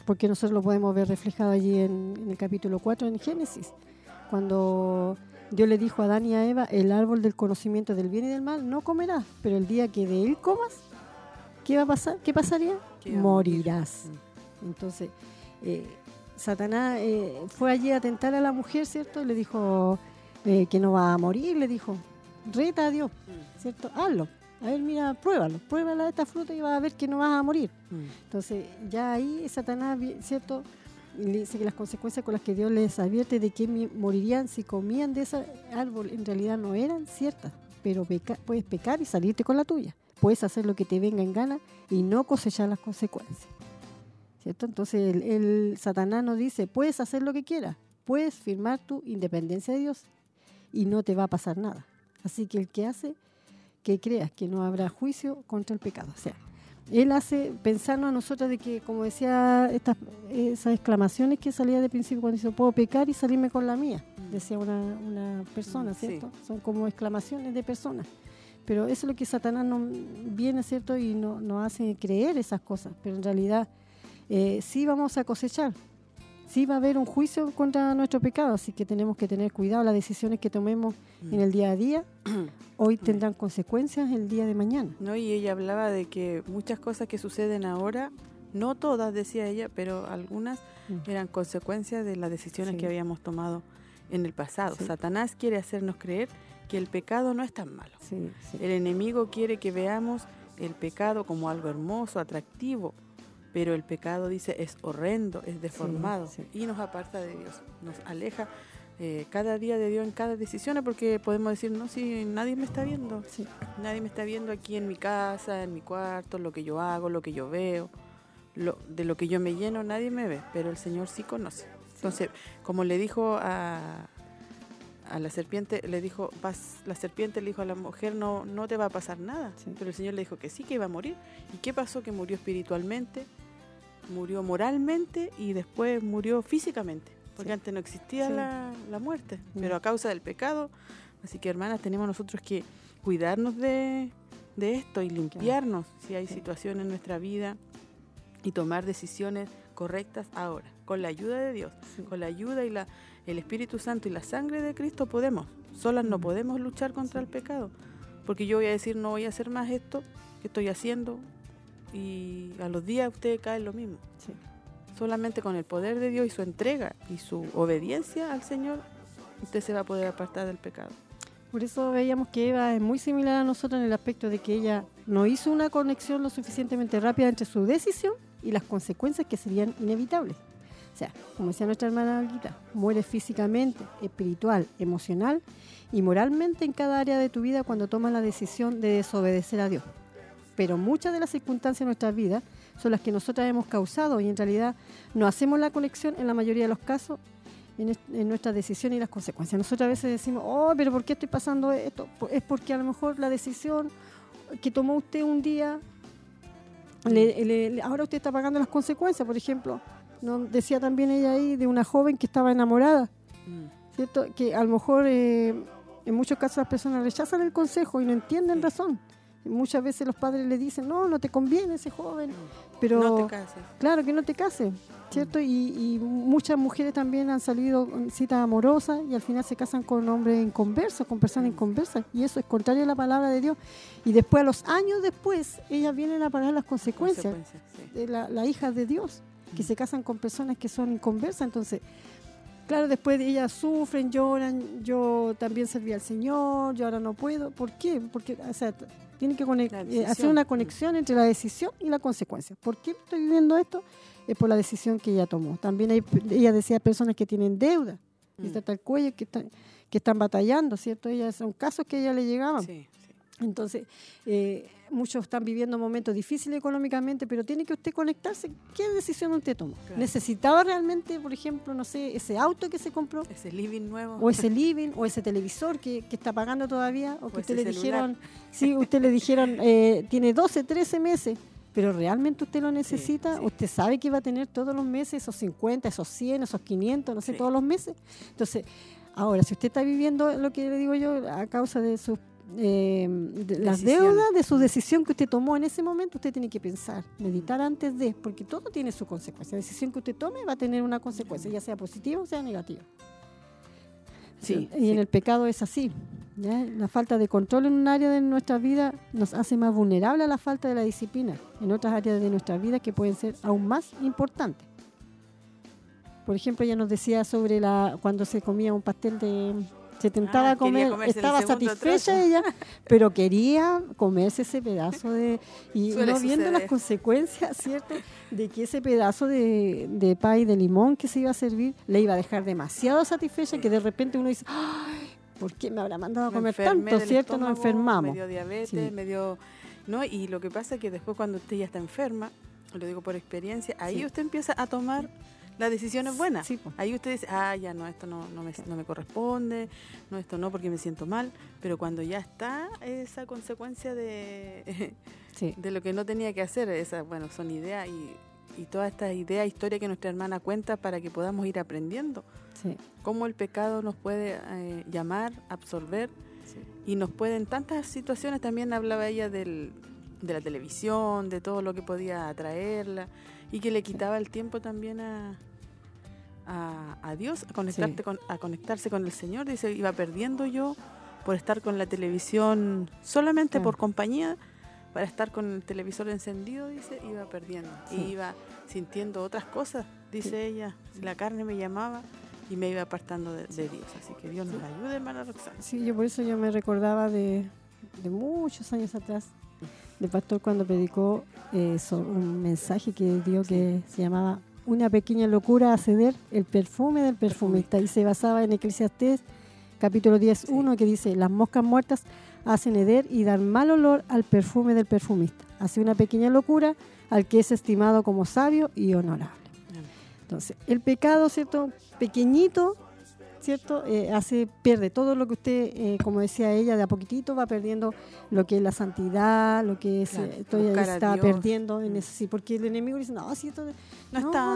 Porque nosotros lo podemos ver reflejado allí en, en el capítulo 4 en Génesis, cuando Dios le dijo a Adán y a Eva, el árbol del conocimiento del bien y del mal no comerás, pero el día que de él comas, ¿qué va a pasar? ¿Qué pasaría? Morirás. Entonces, eh, Satanás eh, fue allí a tentar a la mujer, ¿cierto? Y le dijo eh, que no va a morir, le dijo, reta a Dios, mm. ¿cierto? Hazlo. A ver, mira, pruébalo, pruébala esta fruta y vas a ver que no vas a morir. Mm. Entonces, ya ahí Satanás, ¿cierto? Le dice que las consecuencias con las que Dios les advierte de que morirían si comían de ese árbol en realidad no eran ciertas, pero puedes pecar y salirte con la tuya puedes hacer lo que te venga en gana y no cosechar las consecuencias. ¿Cierto? Entonces el, Satanás nos dice, puedes hacer lo que quieras, puedes firmar tu independencia de Dios y no te va a pasar nada. Así que el que hace, que creas que no habrá juicio contra el pecado. O sea, él hace pensarnos a nosotros de que, como decía estas, esas exclamaciones que salía de principio cuando dice, puedo pecar y salirme con la mía, decía una, una persona, ¿cierto? Son como exclamaciones de personas. Pero eso es lo que Satanás no, viene, ¿cierto? Y no, nos hace creer esas cosas. Pero en realidad eh, sí vamos a cosechar. Sí va a haber un juicio contra nuestro pecado. Así que tenemos que tener cuidado. Las decisiones que tomemos en el día a día hoy tendrán consecuencias el día de mañana. No, y ella hablaba de que muchas cosas que suceden ahora, no todas, decía ella, pero algunas mm. eran consecuencias de las decisiones que habíamos tomado en el pasado. Satanás quiere hacernos creer que el pecado no es tan malo. El enemigo quiere que veamos el pecado como algo hermoso, atractivo, pero el pecado dice es horrendo, es deformado y nos aparta de Dios, nos aleja eh, cada día de Dios en cada decisión, porque podemos decir, no, si nadie me está viendo, nadie me está viendo aquí en mi casa, en mi cuarto, lo que yo hago, lo que yo veo, lo, de lo que yo me lleno, nadie me ve, pero el Señor sí conoce. Entonces, como le dijo a, a la serpiente le dijo, vas, la serpiente le dijo a la mujer, no, no te va a pasar nada. Pero el Señor le dijo que sí, que iba a morir. ¿Y qué pasó? Que murió espiritualmente, murió moralmente y después murió físicamente. porque Sí. antes no existía Sí. la, la muerte, Mm. pero a causa del pecado. Así que hermanas, tenemos nosotros que cuidarnos de, de esto y limpiarnos si hay situaciones en nuestra vida y tomar decisiones correctas ahora. Con la ayuda de Dios, con la ayuda y la, el Espíritu Santo y la sangre de Cristo podemos. Solas no Mm. podemos luchar contra el pecado. Porque yo voy a decir, no voy a hacer más esto que estoy haciendo y a los días usted cae en lo mismo. Sí. Solamente con el poder de Dios y su entrega y su obediencia al Señor, usted se va a poder apartar del pecado. Por eso veíamos que Eva es muy similar a nosotros en el aspecto de que ella no hizo una conexión lo suficientemente rápida entre su decisión y las consecuencias que serían inevitables. O sea, como decía nuestra hermana Olguita, mueres físicamente, espiritual, emocional y moralmente en cada área de tu vida cuando tomas la decisión de desobedecer a Dios. Pero muchas de las circunstancias de nuestras vidas son las que nosotras hemos causado y en realidad no hacemos la conexión en la mayoría de los casos en, est- en nuestras decisiones y las consecuencias. Nosotros a veces decimos, oh, pero ¿por qué estoy pasando esto? Es porque a lo mejor la decisión que tomó usted un día, le- le- le- ahora usted está pagando las consecuencias. Por ejemplo, ¿no? decía también ella ahí de una joven que estaba enamorada, ¿cierto? Que a lo mejor eh, en muchos casos las personas rechazan el consejo y no entienden razón. Muchas veces los padres le dicen, no, no te conviene ese joven, pero... no te cases. Claro, que no te cases, ¿cierto? Y, y muchas mujeres también han salido en citas amorosas y al final se casan con hombres inconversos, con personas inconversas. Y eso es contrario a la palabra de Dios. Y después, a los años después, ellas vienen a pagar las consecuencias. Consecuencias, sí. de la, la hija de Dios, que Mm. se casan con personas que son inconversas. Entonces, claro, después ellas sufren, lloran. Yo también serví al Señor, yo ahora no puedo. ¿Por qué? Porque, o sea, tiene que eh, decisión. hacer una conexión entre la decisión y la consecuencia. ¿Por qué estoy viviendo esto? Es por la decisión que ella tomó. También hay, ella decía, personas que tienen deuda, Mm. que están, que están batallando, ¿cierto? Ellas son casos que a ella le llegaban. Sí. Entonces, eh, muchos están viviendo momentos difíciles económicamente, pero tiene que usted conectarse. ¿Qué decisión usted tomó? Claro. ¿Necesitaba realmente, por ejemplo, no sé, ese auto que se compró? Ese living nuevo. ¿O ese living? ¿O ese televisor que, que está pagando todavía? ¿O que usted le celular. dijeron, sí, usted le dijeron, eh, tiene 12, 13 meses? Pero realmente usted lo necesita, sí. usted sabe que va a tener todos los meses esos 50, esos 100, esos 500, no sé, Sí. todos los meses. Entonces, ahora, si usted está viviendo lo que le digo yo a causa de sus eh, de las deudas, de su decisión que usted tomó en ese momento, usted tiene que pensar, meditar antes de, porque todo tiene su consecuencia. La decisión que usted tome va a tener una consecuencia, ya sea positiva o sea negativa. Sí, Y en el pecado es así. ¿ya? La falta de control en un área de nuestra vida nos hace más vulnerable a la falta de la disciplina en otras áreas de nuestra vida que pueden ser aún más importantes. Por ejemplo, ella nos decía sobre la cuando se comía un pastel de se tentaba Ah, comer, estaba satisfecha trozo. ella, pero quería comerse ese pedazo de y Suele no viendo las consecuencias, ¿cierto? De que ese pedazo de, de pay de limón que se iba a servir le iba a dejar demasiado satisfecha que de repente uno dice, "Ay, ¿por qué me habrá mandado a Me comer tanto, cierto? Nos enfermamos. Me dio diabetes, Sí. me dio... ¿no? Y lo que pasa es que después cuando usted ya está enferma, lo digo por experiencia, ahí Sí. usted empieza a tomar las decisiones buenas. Sí, po. Ahí usted dice, ah, ya no, esto no, no, me, no me corresponde, no, esto no, porque me siento mal. Pero cuando ya está esa consecuencia de, Sí. de lo que no tenía que hacer, esas, bueno, son ideas y, y todas estas ideas, historias que nuestra hermana cuenta para que podamos ir aprendiendo Sí. cómo el pecado nos puede eh, llamar, absorber y nos puede en tantas situaciones, también hablaba ella del, de la televisión, de todo lo que podía atraerla y que le quitaba el tiempo también a, a, a Dios, a, conectarte Sí. con, a conectarse con el Señor. Dice, iba perdiendo yo por estar con la televisión solamente Claro. por compañía, para estar con el televisor encendido, dice, iba perdiendo. Sí. Y iba sintiendo otras cosas, dice Sí. ella. La carne me llamaba y me iba apartando de, de Dios. Así que Dios nos ayude, hermana Roxana. Sí, yo por eso yo me recordaba de, de muchos años atrás, del pastor cuando predicó eh, un mensaje que dio que se llamaba Una pequeña locura a ceder el perfume del perfumista y se basaba en Eclesiastés capítulo 10, 1 que dice, las moscas muertas hacen heder y dan mal olor al perfume del perfumista. Hace una pequeña locura al que es estimado como sabio y honorable. Entonces, el pecado, ¿cierto? Pequeñito, ¿cierto? Eh, hace, pierde todo lo que usted, eh, como decía ella, de a poquitito va perdiendo lo que es la santidad, lo que es, Claro, eh, todavía está perdiendo en Mm. ese, sí, porque el enemigo dice, no, si esto No es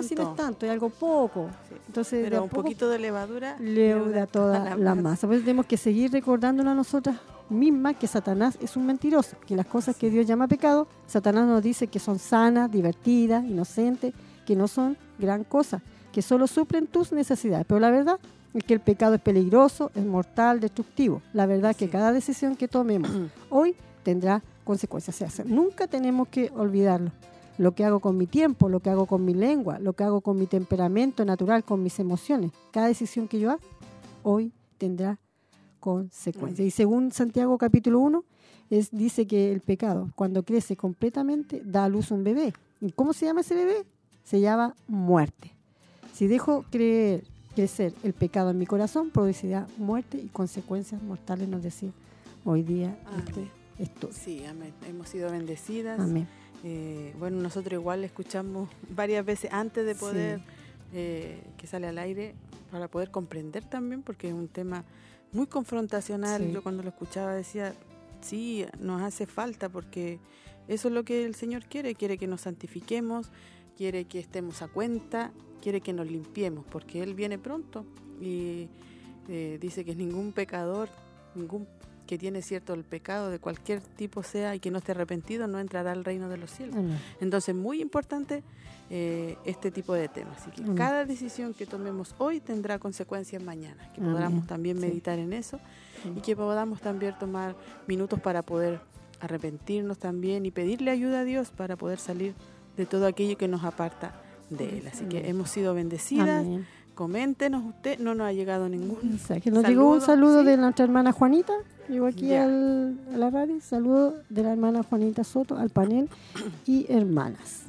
si no tanto. es tanto, es algo poco. Sí. Entonces, de Pero a un poco poquito de levadura leuda toda la, masa. Por eso tenemos que seguir recordándonos a nosotras mismas que Satanás es un mentiroso, que las cosas que Dios llama pecado, Satanás nos dice que son sanas, divertidas, inocentes, que no son gran cosa, que solo suplen tus necesidades. Pero la verdad es que el pecado es peligroso, es mortal, destructivo. La verdad es que Sí. cada decisión que tomemos hoy tendrá consecuencias. O sea, nunca tenemos que olvidarlo. Lo que hago con mi tiempo, lo que hago con mi lengua, lo que hago con mi temperamento natural, con mis emociones. Cada decisión que yo haga hoy tendrá consecuencias. Y según Santiago capítulo 1, es, dice que el pecado, cuando crece completamente, da a luz un bebé. ¿Y cómo se llama ese bebé? Se llama muerte. Si dejo creer, crecer el pecado en mi corazón, producirá muerte y consecuencias mortales, nos decía hoy día este Amén. estudio. Sí, amén. Hemos sido bendecidas. Amén. Eh, bueno, nosotros igual escuchamos varias veces antes de Sí. poder eh, que sale al aire para poder comprender también, porque es un tema muy confrontacional. Sí. Yo cuando lo escuchaba decía, sí, nos hace falta porque eso es lo que el Señor quiere, quiere que nos santifiquemos, quiere que estemos a cuenta, quiere que nos limpiemos, porque Él viene pronto y eh, dice que ningún pecador, ningún que tiene cierto el pecado de cualquier tipo sea y que no esté arrepentido no entrará al reino de los cielos. Amén. Entonces, muy importante eh, este tipo de temas. Así que Amén. cada decisión que tomemos hoy tendrá consecuencias mañana. Que Amén. podamos también Sí. meditar en eso Sí. y que podamos también tomar minutos para poder arrepentirnos también y pedirle ayuda a Dios para poder salir de todo aquello que nos aparta de Él. Así que hemos sido bendecidas. Amén. Coméntenos usted, no nos ha llegado ningún O sea, que nos llegó un Saludo, saludo sí. de nuestra hermana Juanita, llegó aquí al- a la radio, saludo de la hermana Juanita Soto al panel y hermanas.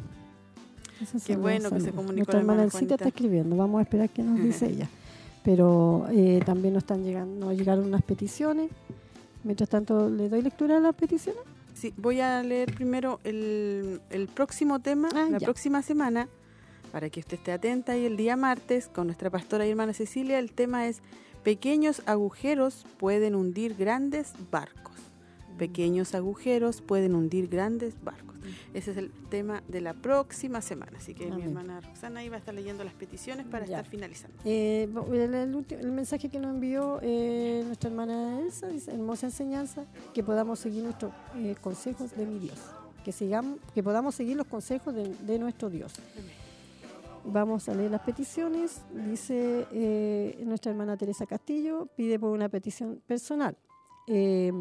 Esos Qué bueno que se comunicó Nuestra la hermana Elcita está Juanita. escribiendo, vamos a esperar qué nos dice ella. Pero eh, también nos están llegando, nos llegaron unas peticiones. Mientras tanto, ¿le doy lectura a las peticiones? Sí, voy a leer primero el, el próximo tema, Ah, la ya. próxima semana, para que usted esté atenta. Y el día martes, con nuestra pastora y hermana Cecilia, el tema es Pequeños agujeros pueden hundir grandes barcos. Pequeños agujeros pueden hundir grandes barcos. Ese es el tema de la próxima semana. Así que mi Amén. hermana Roxana ahí va a estar leyendo las peticiones para Ya. estar finalizando. Eh, el, el ulti- el mensaje que nos envió eh, nuestra hermana Elsa dice, hermosa enseñanza, que podamos seguir nuestros eh, consejos de mi Dios, que sigamos, que podamos seguir los consejos de, de nuestro Dios. Vamos a leer las peticiones. Dice eh, nuestra hermana Teresa Castillo, pide por una petición personal. Eh,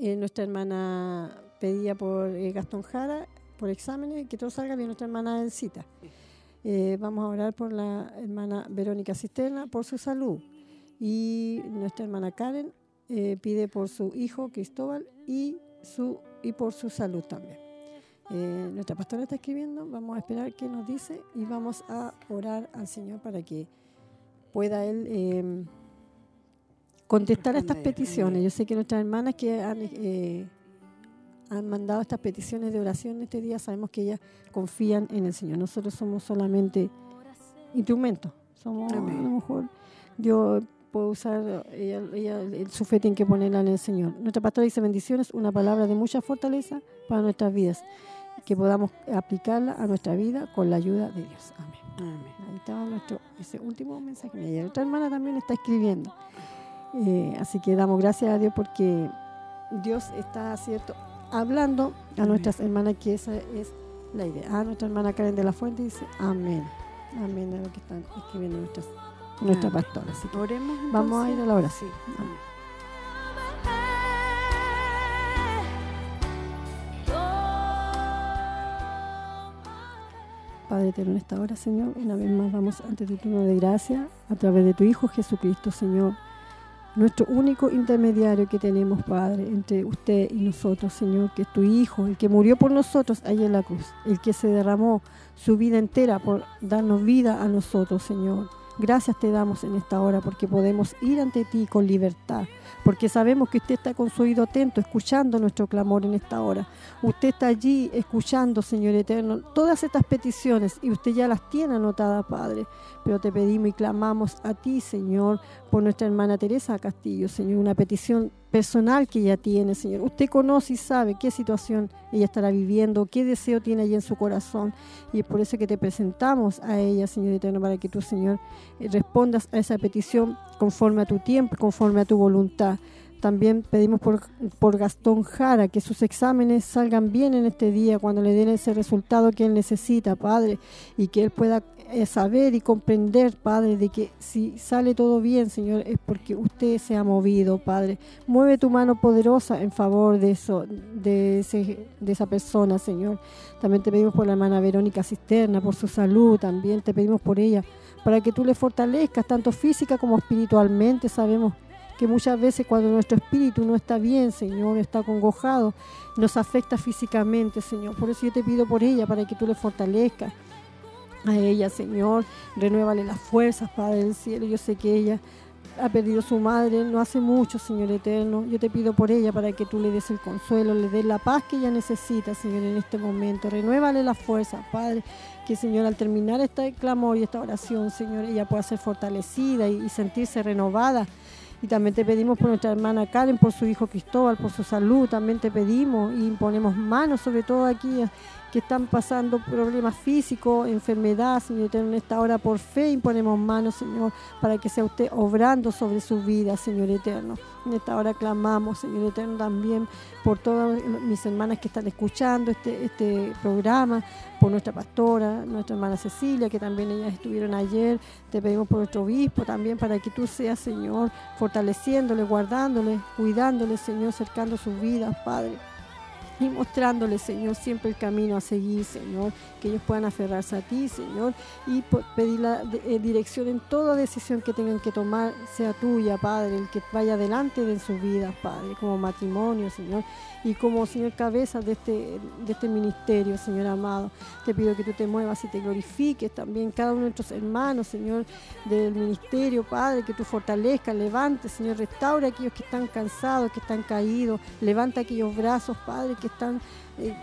eh, nuestra hermana pedía por Gastón Jara, por exámenes, que todo salga bien. Nuestra hermana Elcita. Eh, vamos a orar por la hermana Verónica Cisterna, por su salud. Y nuestra hermana Karen pide por su hijo Cristóbal y, su, y por su salud también. Eh, nuestra pastora está escribiendo, vamos a esperar qué nos dice y vamos a orar al Señor para que pueda Él eh, contestar a estas peticiones. Yo sé que nuestras hermanas que han, eh, han mandado estas peticiones de oración este día, sabemos que ellas confían en el Señor. Nosotros somos solamente instrumentos. Somos, a lo mejor, Dios puede usar, ella, ella- el, su fe tiene que ponerla en el Señor. Nuestra pastora dice bendiciones, una palabra de mucha fortaleza para nuestras vidas, que podamos aplicarla a nuestra vida con la ayuda de Dios. Amén. Amén. Ahí estaba nuestro, ese último mensaje. Y otra hermana también está escribiendo. Eh, así que damos gracias a Dios porque Dios está, ¿cierto?, hablando a Amén. nuestras hermanas, que esa es la idea. A nuestra hermana Karen de la Fuente dice, amén. Amén a lo que están escribiendo nuestras, nuestra pastora. Así que Oremos Vamos a ir a la oración. Sí. Amén. Padre eterno, en esta hora, Señor, una vez más vamos ante tu trono de gracia a través de tu Hijo Jesucristo, Señor. Nuestro único intermediario que tenemos, Padre, entre usted y nosotros, Señor, que es tu Hijo, el que murió por nosotros ahí en la cruz, el que se derramó su vida entera por darnos vida a nosotros, Señor. Gracias te damos en esta hora porque podemos ir ante ti con libertad, porque sabemos que usted está con su oído atento, escuchando nuestro clamor en esta hora. Usted está allí escuchando, Señor eterno, todas estas peticiones y usted ya las tiene anotadas, Padre. Pero te pedimos y clamamos a ti, Señor, por nuestra hermana Teresa Castillo, Señor, una petición personal que ella tiene, Señor. Usted conoce y sabe qué situación ella estará viviendo, qué deseo tiene allí en su corazón. Y es por eso que te presentamos a ella, Señor Eterno, para que tú, Señor, eh, respondas a esa petición conforme a tu tiempo, conforme a tu voluntad. También pedimos por, por, Gastón Jara que sus exámenes salgan bien en este día, cuando le den ese resultado que él necesita, Padre, y que él pueda saber y comprender, Padre, de que si sale todo bien, Señor, es porque usted se ha movido, Padre. Mueve tu mano poderosa en favor de eso, de, ese, de esa persona, Señor. También te pedimos por la hermana Verónica Cisterna, por su salud, también te pedimos por ella, para que tú le fortalezcas, tanto física como espiritualmente. Sabemos que muchas veces cuando nuestro espíritu no está bien, Señor, está congojado, nos afecta físicamente, Señor. Por eso yo te pido por ella, para que tú le fortalezcas a ella, Señor. Renuévale las fuerzas, Padre del cielo. Yo sé que ella ha perdido su madre no hace mucho, Señor eterno. Yo te pido por ella para que tú le des el consuelo, le des la paz que ella necesita, Señor, en este momento. Renuévale las fuerzas, Padre. Que, Señor, al terminar este clamor y esta oración, Señor, ella pueda ser fortalecida y, y sentirse renovada. Y también te pedimos por nuestra hermana Karen, por su hijo Cristóbal, por su salud. También te pedimos y imponemos manos, sobre todo aquí que están pasando problemas físicos, enfermedad, Señor Eterno, en esta hora por fe imponemos manos, Señor, para que sea usted obrando sobre su vida, Señor Eterno. En esta hora clamamos, Señor Eterno, también por todas mis hermanas que están escuchando este, este programa, por nuestra pastora, nuestra hermana Cecilia, que también ellas estuvieron ayer. Te pedimos por nuestro obispo también, para que tú seas, Señor, fortaleciéndole, guardándole, cuidándole, Señor, cercando sus vidas, Padre y mostrándoles, Señor, siempre el camino a seguir, Señor, que ellos puedan aferrarse a ti, Señor, y pedir la eh, dirección en toda decisión que tengan que tomar, sea tuya, Padre, el que vaya adelante de sus vidas, Padre, como matrimonio, Señor, y como, Señor, cabeza de este, de este ministerio, Señor amado. Te pido que tú te muevas y te glorifiques también cada uno de nuestros hermanos, Señor, del ministerio, Padre, que tú fortalezcas, levantes, Señor, restaura a aquellos que están cansados, que están caídos, levanta aquellos brazos, Padre, que están eh,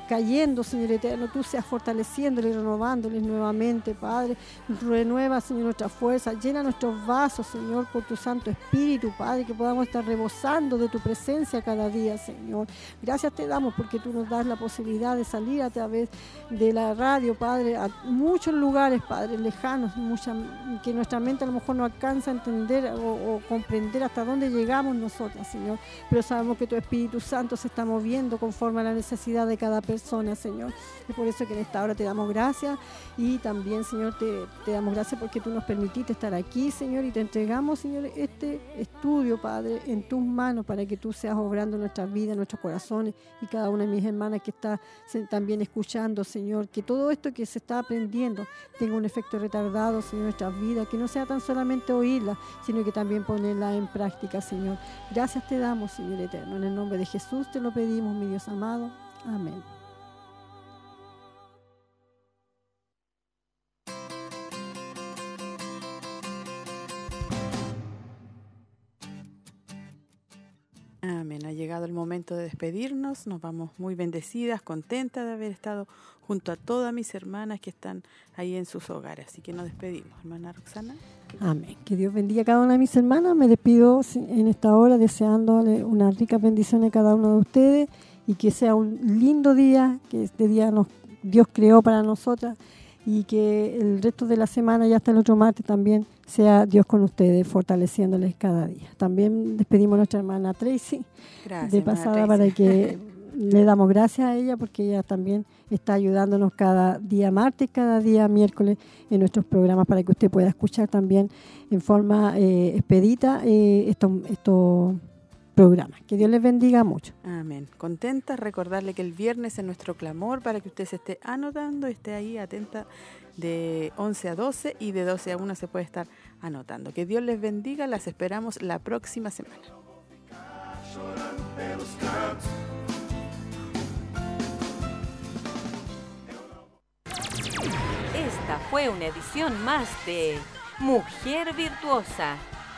cayendo, Señor eterno, tú seas fortaleciéndoles y renovándoles nuevamente, Padre. Renueva, Señor, nuestra fuerza, llena nuestros vasos, Señor, por tu Santo Espíritu, Padre, que podamos estar rebosando de tu presencia cada día, Señor. Gracias te damos porque tú nos das la posibilidad de salir a través de la radio, Padre, a muchos lugares, Padre, lejanos, mucha, que nuestra mente a lo mejor no alcanza a entender o, o comprender hasta dónde llegamos nosotras, Señor. Pero sabemos que tu Espíritu Santo se está moviendo conforme a la necesidad de cada persona, Señor. Es por eso que en esta hora te damos gracias y también, Señor, te, te damos gracias porque tú nos permitiste estar aquí, Señor, y te entregamos, Señor, este estudio, Padre, en tus manos para que tú seas obrando nuestras vidas, nuestros corazones y cada una de mis hermanas que está también escuchando, Señor, que todo esto que se está aprendiendo tenga un efecto retardado, Señor, en nuestras vidas, que no sea tan solamente oírla, sino que también ponerla en práctica, Señor. Gracias te damos, Señor eterno. En el nombre de Jesús te lo pedimos, mi Dios amado. Amén. Amén. Ha llegado el momento de despedirnos. Nos vamos muy bendecidas, contentas de haber estado junto a todas mis hermanas que están ahí en sus hogares. Así que nos despedimos. Hermana Roxana. Amén. Que Dios bendiga a cada una de mis hermanas. Me despido en esta hora deseándole una rica bendición a cada uno de ustedes y que sea un lindo día, que este día nos, Dios creó para nosotras y que el resto de la semana y hasta el otro martes también sea Dios con ustedes, fortaleciéndoles cada día. También despedimos a nuestra hermana Tracy de pasada para que le damos gracias a ella porque ella también está ayudándonos cada día martes, cada día miércoles en nuestros programas para que usted pueda escuchar también en forma eh, expedita eh, estos esto programa. Que Dios les bendiga mucho. Amén. Contenta, recordarle que el viernes es nuestro clamor para que usted se esté anotando, esté ahí atenta de 11 a 12 y de 12 a 1 se puede estar anotando. Que Dios les bendiga, las esperamos la próxima semana. Esta fue una edición más de Mujer Virtuosa.